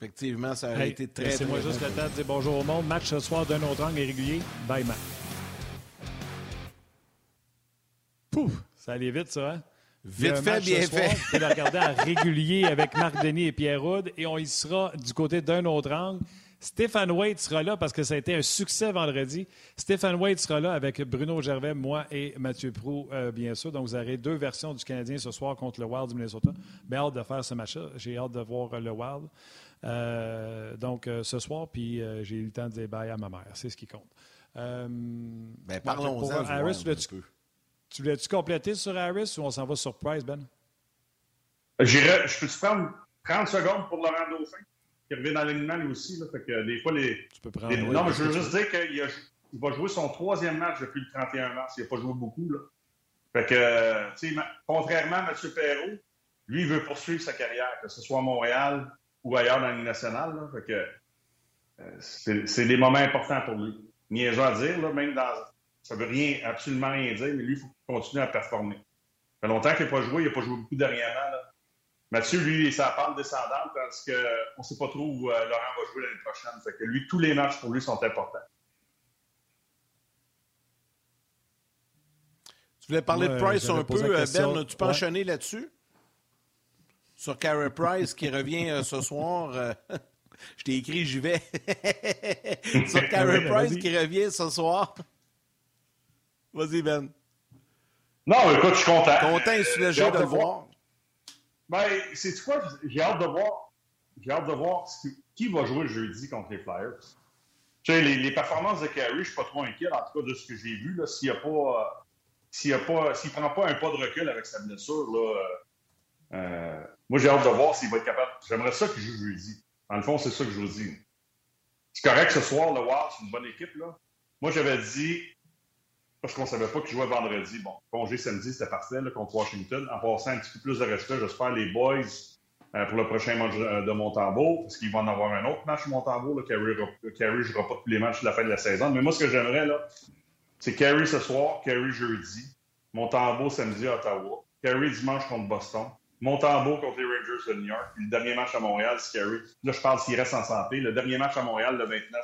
S1: Effectivement, ça a été très,
S2: C'est moi juste le temps de dire bonjour au monde. Match ce soir d'un autre angle régulier. Bye, Matt. Pouf! Ça allait vite, ça, hein?
S1: Vite fait, bien fait.
S2: Vous pouvez le regarder en régulier avec Marc Denis et Pierre Houd. Et on y sera du côté d'un autre angle. Stéphane Wade sera là parce que ça a été un succès vendredi. Stéphane Wade sera là avec Bruno Gervais, moi et Mathieu Prou, euh, bien sûr. Donc, vous aurez deux versions du Canadien ce soir contre le Wild du Minnesota. Bien hâte de faire ce match-là. J'ai hâte de voir le Wild. Euh, donc, euh, ce soir, puis j'ai eu le temps de dire bye à ma mère. C'est ce qui compte.
S1: ben, parlons-en.
S2: Harris, tu voulais-tu compléter sur Harris ou on s'en va sur Price, Ben?
S8: Je peux-tu prendre 30 secondes pour Laurent Dauphin, qui revient dans l'alignement lui aussi. Là, fait que des fois, les.
S2: Tu peux prendre.
S8: non, mais je veux juste dire qu'il va jouer son troisième match depuis le 31 mars. Il n'a pas joué beaucoup. Là. Fait que, tu contrairement à Mathieu Perrault, lui, il veut poursuivre sa carrière, que ce soit à Montréal ou ailleurs dans la Ligue nationale. Là. Fait que euh, c'est des moments importants pour lui. Niaiseux à dire, là, même dans ça veut rien, absolument rien dire, mais lui, il faut qu'il continue à performer. Ça fait longtemps qu'il n'a pas joué, il n'a pas joué beaucoup dernièrement. Là. Mathieu, lui, il est sa pente descendante parce qu'on ne sait pas trop où euh, Laurent va jouer l'année prochaine. Fait que lui, tous les matchs pour lui sont importants.
S1: Tu voulais parler de Price un peu, euh, Ben. Tu peux enchaîner là-dessus? Sur Carey Price qui revient euh, ce soir. je t'ai écrit, j'y vais. Sur Carey Price qui revient ce soir. Vas-y, Ben.
S8: Non, écoute, je suis content.
S1: Content et soulagé de le voir.
S8: Ben, c'est quoi? J'ai hâte de voir. J'ai hâte de voir qui va jouer le jeudi contre les Flyers. Tu sais, les, performances de Carey, je ne suis pas trop inquiet, en tout cas, de ce que j'ai vu. S'il ne pas. S'il ne prend pas un pas de recul avec sa blessure, là, euh, moi, j'ai hâte de voir s'il va être capable. J'aimerais ça qu'il joue jeudi. En le fond, c'est ça que je vous dis. C'est correct ce soir, le Wild, c'est une bonne équipe. Là. Moi, j'avais dit, parce qu'on ne savait pas qu'il jouait vendredi. Bon, congé samedi, c'était parfait contre Washington. En passant un petit peu plus de respect, j'espère les boys euh, pour le prochain match de Montembeau, parce qu'ils vont en avoir un autre match Montembeau. Carey ne jouera pas tous les matchs de la fin de la saison. Mais moi, ce que j'aimerais, c'est Carey ce soir, Carey jeudi, Montembeau samedi à Ottawa, Carey dimanche contre Boston, Montembeau contre les Rangers de New York, puis le dernier match à Montréal, c'est Carey. Là, je parle s'il reste en santé. Le dernier match à Montréal, le 29,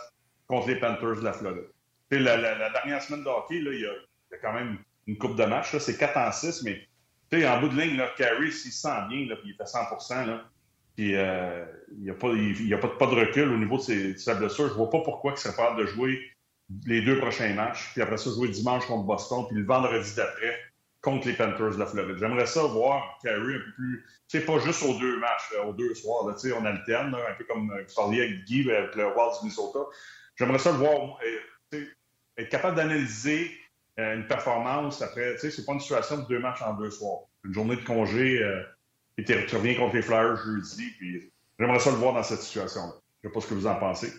S8: contre les Panthers de la Floride. La, la, dernière semaine de hockey, là, il, y a, quand même une coupe de match. C'est 4 en 6, mais en bout de ligne, là, Carey, s'il se sent bien, là, puis il à 100 là, puis euh, il n'y a, pas, de recul au niveau de, ses, de sa blessure. Je ne vois pas pourquoi il serait capable de jouer les deux prochains matchs, puis après ça, jouer dimanche contre Boston, puis le vendredi d'après contre les Panthers de la Floride. J'aimerais ça voir Carey un peu plus. C'est pas juste aux deux matchs, aux deux soirs. On alterne, un peu comme euh, tu parlais avec Guy avec le Wild du Minnesota. J'aimerais ça le voir euh, être capable d'analyser euh, une performance après. C'est pas une situation de deux matchs en deux soirs. Une journée de congé, et tu reviens contre les Flyers jeudi, puis j'aimerais ça le voir dans cette situation-là. Je ne sais pas ce que vous en pensez.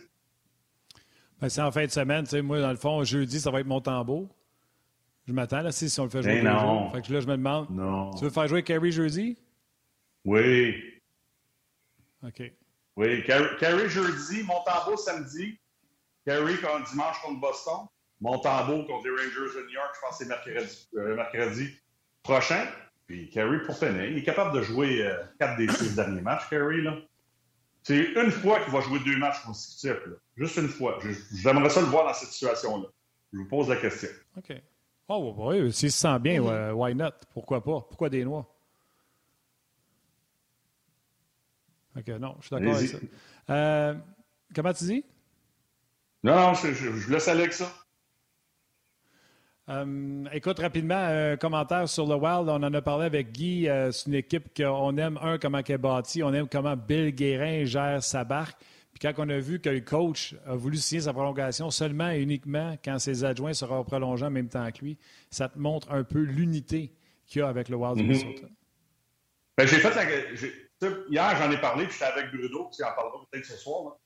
S2: Ben, c'est en fin de semaine. Moi, dans le fond, jeudi, ça va être mon tambour. Je m'attends, là, si, on le fait jouer.
S8: Ben non.
S2: Fait que là, je me demande.
S8: Non.
S2: Tu veux faire jouer Carey jeudi?
S8: Oui.
S2: OK.
S8: Oui, Carey jeudi, Montembeau samedi, Carey dimanche contre Boston, Montembeau contre les Rangers de New York, je pense que c'est mercredi, euh, mercredi, prochain. Puis Carey pour finir, il est capable de jouer euh, quatre des six derniers matchs, Carey. Là. C'est une fois qu'il va jouer deux matchs consécutifs. Là. Juste une fois. J'aimerais ça le voir dans cette situation-là. Je vous pose la question.
S2: OK. Oh, oui, s'il se sent bien, mm-hmm. why not? Pourquoi pas? Pourquoi des noix? OK, non, je suis d'accord avec ça. Euh, comment tu dis?
S8: Non, non, je, je, laisse aller avec ça.
S2: Euh, écoute, rapidement, un commentaire sur le Wild. On en a parlé avec Guy. Euh, c'est une équipe qu'on aime, un, comment elle est bâtie. On aime comment Bill Guérin gère sa barque. Puis quand on a vu que le coach a voulu signer sa prolongation seulement et uniquement quand ses adjoints seront prolongés en même temps que lui, ça te montre un peu l'unité qu'il y a avec le Wild mm.
S8: Ben, j'ai fait Hier, j'en ai parlé, puis j'étais avec Bruno, qui en parlera peut-être ce soir.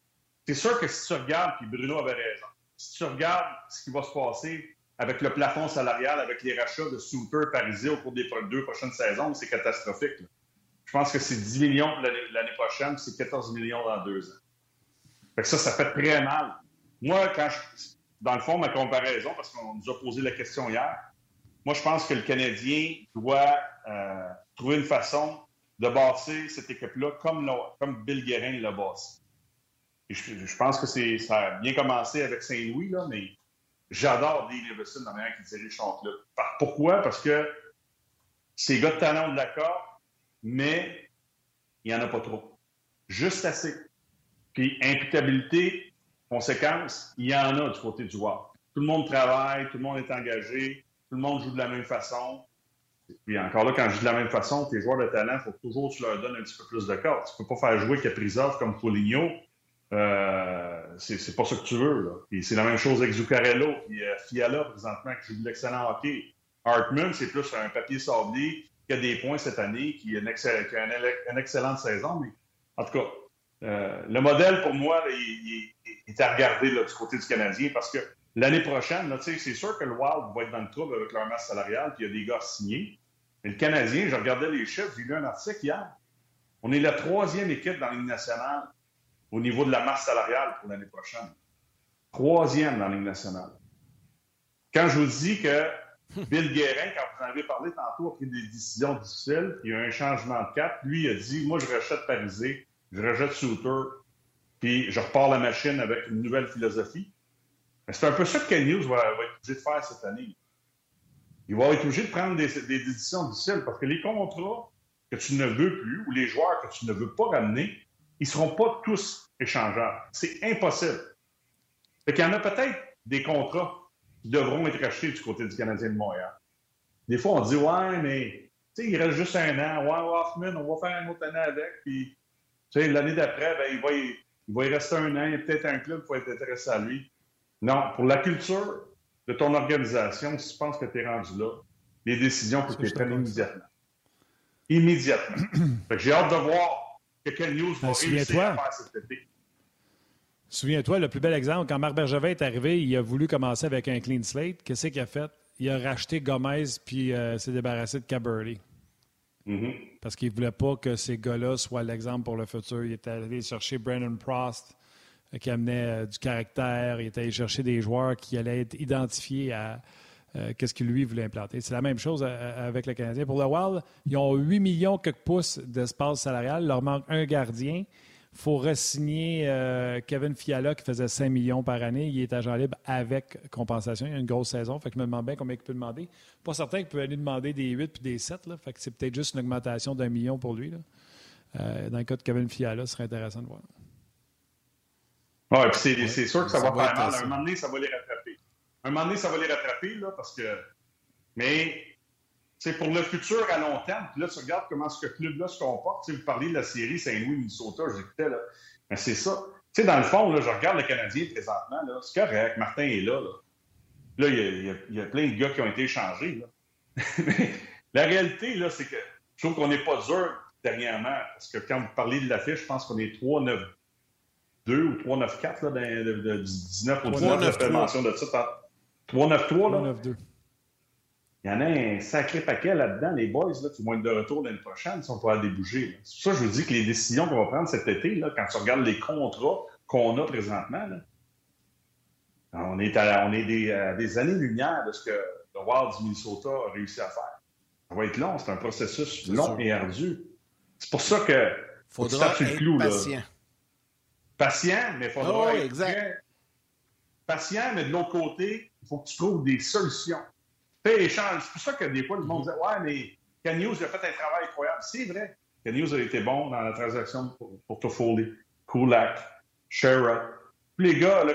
S8: C'est sûr que si tu regardes, puis Bruno avait raison, si tu regardes ce qui va se passer avec le plafond salarial, avec les rachats de super parisien au cours des deux prochaines saisons, c'est catastrophique. Je pense que c'est 10 millions l'année prochaine, c'est 14 millions dans deux ans ça, ça fait très mal. Moi, quand dans le fond, ma comparaison, parce qu'on nous a posé la question hier, moi, je pense que le Canadien doit euh, trouver une façon de bâtir cette équipe-là comme, comme Bill Guérin l'a bâti. Je, pense que ça a bien commencé avec Saint-Louis, mais j'adore Dean Everson, la manière qu'il dirige son club. Pourquoi? Parce que ces gars de talent de l'accord, mais il n'y en a pas trop. Juste assez. Puis imputabilité, conséquence, il y en a du côté du WAP. Tout le monde travaille, tout le monde est engagé, tout le monde joue de la même façon. Puis encore là, quand je dis de la même façon, tes joueurs de talent, il faut toujours que tu leur donnes un petit peu plus de corps. Tu ne peux pas faire jouer Caprizov comme Foligno. Euh, c'est pas ça que tu veux. C'est la même chose avec Zuccarello et euh, Fiala, présentement, qui joue de l'excellent hockey. Hartman, c'est plus un papier sablé qui a des points cette année, qui a une, une excellente saison. Mais en tout cas, euh, le modèle, pour moi, il, est à regarder du côté du Canadien parce que l'année prochaine, c'est sûr que le Wild va être dans le trouble avec leur masse salariale, puis il y a des gars signés. Mais le Canadien, je regardais les chiffres, j'ai lu un article hier. On est la troisième équipe dans la Ligue nationale au niveau de la masse salariale pour l'année prochaine. Troisième dans la Ligue nationale. Quand je vous dis que Bill Guérin, quand vous en avez parlé tantôt, a pris des décisions difficiles. Il y a eu un changement de cap. Lui, il a dit Moi, je rachète Parisé, je rachète Souter, puis je repars la machine avec une nouvelle philosophie. C'est un peu ça que Ken News va, être obligé de faire cette année. Il va être obligé de prendre des, décisions difficiles parce que les contrats que tu ne veux plus ou les joueurs que tu ne veux pas ramener, ils ne seront pas tous échangeables. C'est impossible. Fait qu'il y en a peut-être des contrats qui devront être rachetés du côté du Canadien de Montréal. Des fois, on dit Ouais, mais il reste juste un an. Ouais, Hoffman, on va faire un autre année avec. Puis l'année d'après, ben, il, va y, il va y rester un an. Il y a peut-être un club qui va être intéressé à lui. Non, pour la culture de ton organisation, si tu penses que tu es rendu là, les décisions, faut que tu prennes immédiatement. Immédiatement. j'ai hâte de voir que quelle news va ben, réussir à faire cet été.
S2: Souviens-toi, le plus bel exemple, quand Marc Bergevin est arrivé, il a voulu commencer avec un clean slate. Qu'est-ce qu'il a fait? Il a racheté Gomez puis euh, s'est débarrassé de Caberly. Mm-hmm. Parce qu'il ne voulait pas que ces gars-là soient l'exemple pour le futur. Il est allé chercher Brandon Prost, qui amenait euh, du caractère. Il était allé chercher des joueurs qui allaient être identifiés à euh, qu'est-ce que lui voulait implanter. C'est la même chose euh, avec le Canadien. Pour le Wild, ils ont 8 millions quelques pouces d'espace salarial. Il leur manque un gardien. Il faut ressigner Kevin Fiala qui faisait 5 millions par année. Il est agent libre avec compensation. Il y a une grosse saison. Fait que je me demande bien combien il peut demander. Pas certain qu'il peut aller demander des 8 puis des 7. Là. Fait que c'est peut-être juste une augmentation d'un million pour lui. dans le cas de Kevin Fiala, ce serait intéressant de voir.
S8: Oui, puis c'est sûr que ça, va, faire mal. Un moment donné, ça va les rattraper. Un moment donné, ça va les rattraper, là, parce que. Mais, c'est pour le futur à long terme. Puis là, tu regardes comment ce club-là se comporte. Tu sais, vous parlez de la série Saint-Louis, Minnesota, j'écoutais, là. Mais c'est ça. Tu sais, dans le fond, là, je regarde le Canadien présentement, là. C'est correct, Martin est là, là. Là, il y, a, il y, a, plein de gars qui ont été échangés, là. Mais la réalité, là, c'est que je trouve qu'on n'est pas dur dernièrement. Parce que quand vous parlez de l'affiche, je pense qu'on est 3-9 2 ou 394 là, ben, de, de, du 19 au 19, je fais mention de ça. 393, là. 2 Il y en a un sacré paquet là-dedans, les boys, là, qui vont être de retour l'année prochaine, si on peut bouger. C'est pour ça que je vous dis que les décisions qu'on va prendre cet été, là, quand tu regardes les contrats qu'on a présentement, là, on est, à, on est des, à des années-lumière de ce que le Wild du Minnesota a réussi à faire. Ça va être long, c'est un processus long et ardu. C'est pour ça que
S1: faudra être clou, patient. Là.
S8: Patient, mais il faudra être patient, mais de l'autre côté, il faut que tu trouves des solutions. Échange. C'est pour ça que des fois, le monde dit Ouais, mais Ken News a fait un travail incroyable. C'est vrai. Ken News a été bon dans la transaction pour, pour Toffoli, Kulak, Sherrod. Les gars,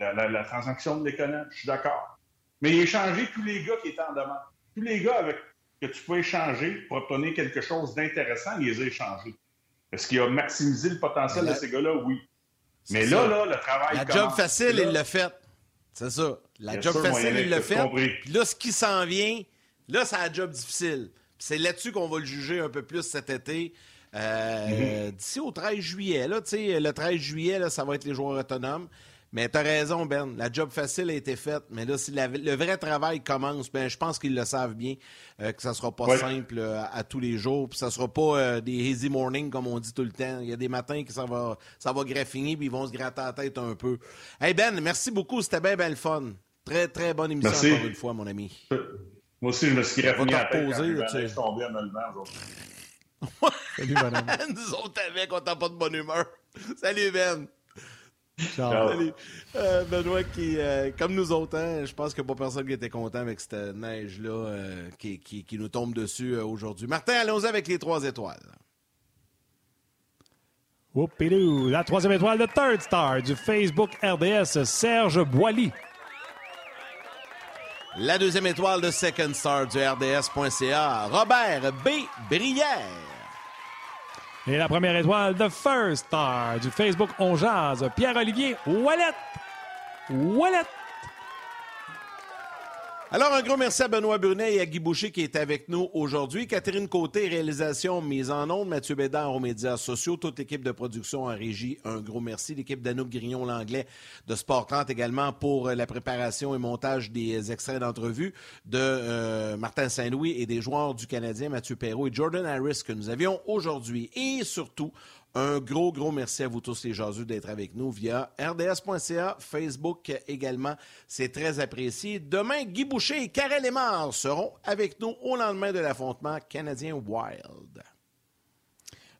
S8: là, la, transaction de l'économie, je suis d'accord. Mais il a échangé tous les gars qui étaient en demande. Tous les gars avec, que tu peux échanger pour obtenir quelque chose d'intéressant, il les a échangés. Est-ce qu'il a maximisé le potentiel de ces gars-là? Oui. Mais là, là, le travail.
S1: La job facile, il l'a fait. C'est ça. La job facile, il l'a fait. Puis là, ce qui s'en vient, là, c'est la job difficile. C'est là-dessus qu'on va le juger un peu plus cet été. Euh, mm-hmm. D'ici au 13 juillet, là, le 13 juillet, là, ça va être les joueurs autonomes. Mais tu as raison, Ben. La job facile a été faite. Mais là, si le vrai travail commence, ben, je pense qu'ils le savent bien, euh, que ça ne sera pas simple euh, à, tous les jours. Puis ça ne sera pas euh, des easy morning, comme on dit tout le temps. Il y a des matins que ça va, ça va graffiner, puis ils vont se gratter la tête un peu. Hey, Ben, merci beaucoup. C'était bien, bien le fun. Très, très bonne émission encore une fois, mon ami.
S8: Moi aussi, je me suis graffiné la tête quand je suis tombé à me aujourd'hui.
S1: Salut, Nous autres avec, on n'a pas de bonne humeur. Salut, Ben. Euh, Benoît, qui, euh, comme nous autres, hein, je pense qu'il n'y a pas personne qui était content avec cette neige-là euh, qui, qui, nous tombe dessus aujourd'hui. Martin, allons-y avec les trois étoiles.
S2: La troisième étoile de Third Star du Facebook RDS, Serge Boily.
S1: La deuxième étoile de Second Star du RDS.ca, Robert B. Brière.
S2: Et la première étoile de First Star du Facebook On Jazz, Pierre-Olivier Wallet. Wallet.
S1: Alors, un gros merci à Benoît Brunet et à Guy Boucher qui est avec nous aujourd'hui. Catherine Côté, réalisation mise en ondes. Mathieu Bédard aux médias sociaux. Toute l'équipe de production en régie, un gros merci. L'équipe d'Anouk Grignon, l'anglais de Sport 30 également pour la préparation et montage des extraits d'entrevue de euh, Martin Saint-Louis et des joueurs du Canadien, Mathieu Perrault et Jordan Harris que nous avions aujourd'hui. Et surtout, Un gros, gros merci à vous tous les jaseux d'être avec nous via rds.ca, Facebook également. C'est très apprécié. Demain, Guy Boucher et Karel Lemar seront avec nous au lendemain de l'affrontement canadien Wild.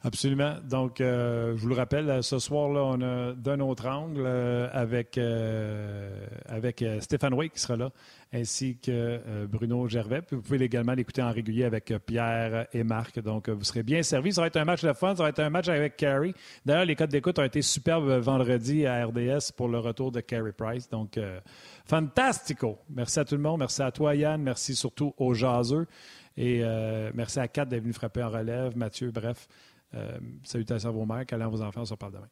S2: Absolument. Donc, euh, je vous le rappelle, ce soir-là, on a d'un autre angle euh, avec, euh, avec Stéphane Way qui sera là, ainsi que Bruno Gervais. Puis vous pouvez également l'écouter en régulier avec Pierre et Marc. Donc, vous serez bien servis. Ça va être un match de fun. Ça va être un match avec Carrie. D'ailleurs, les codes d'écoute ont été superbes vendredi à RDS pour le retour de Carrie Price. Donc, fantastico. Merci à tout le monde. Merci à toi, Yann. Merci surtout aux jaseux. Et merci à Kat d'être venu frapper en relève. Mathieu, bref. Euh, salutations à vos mères, câlins à vos enfants, on se reparle demain.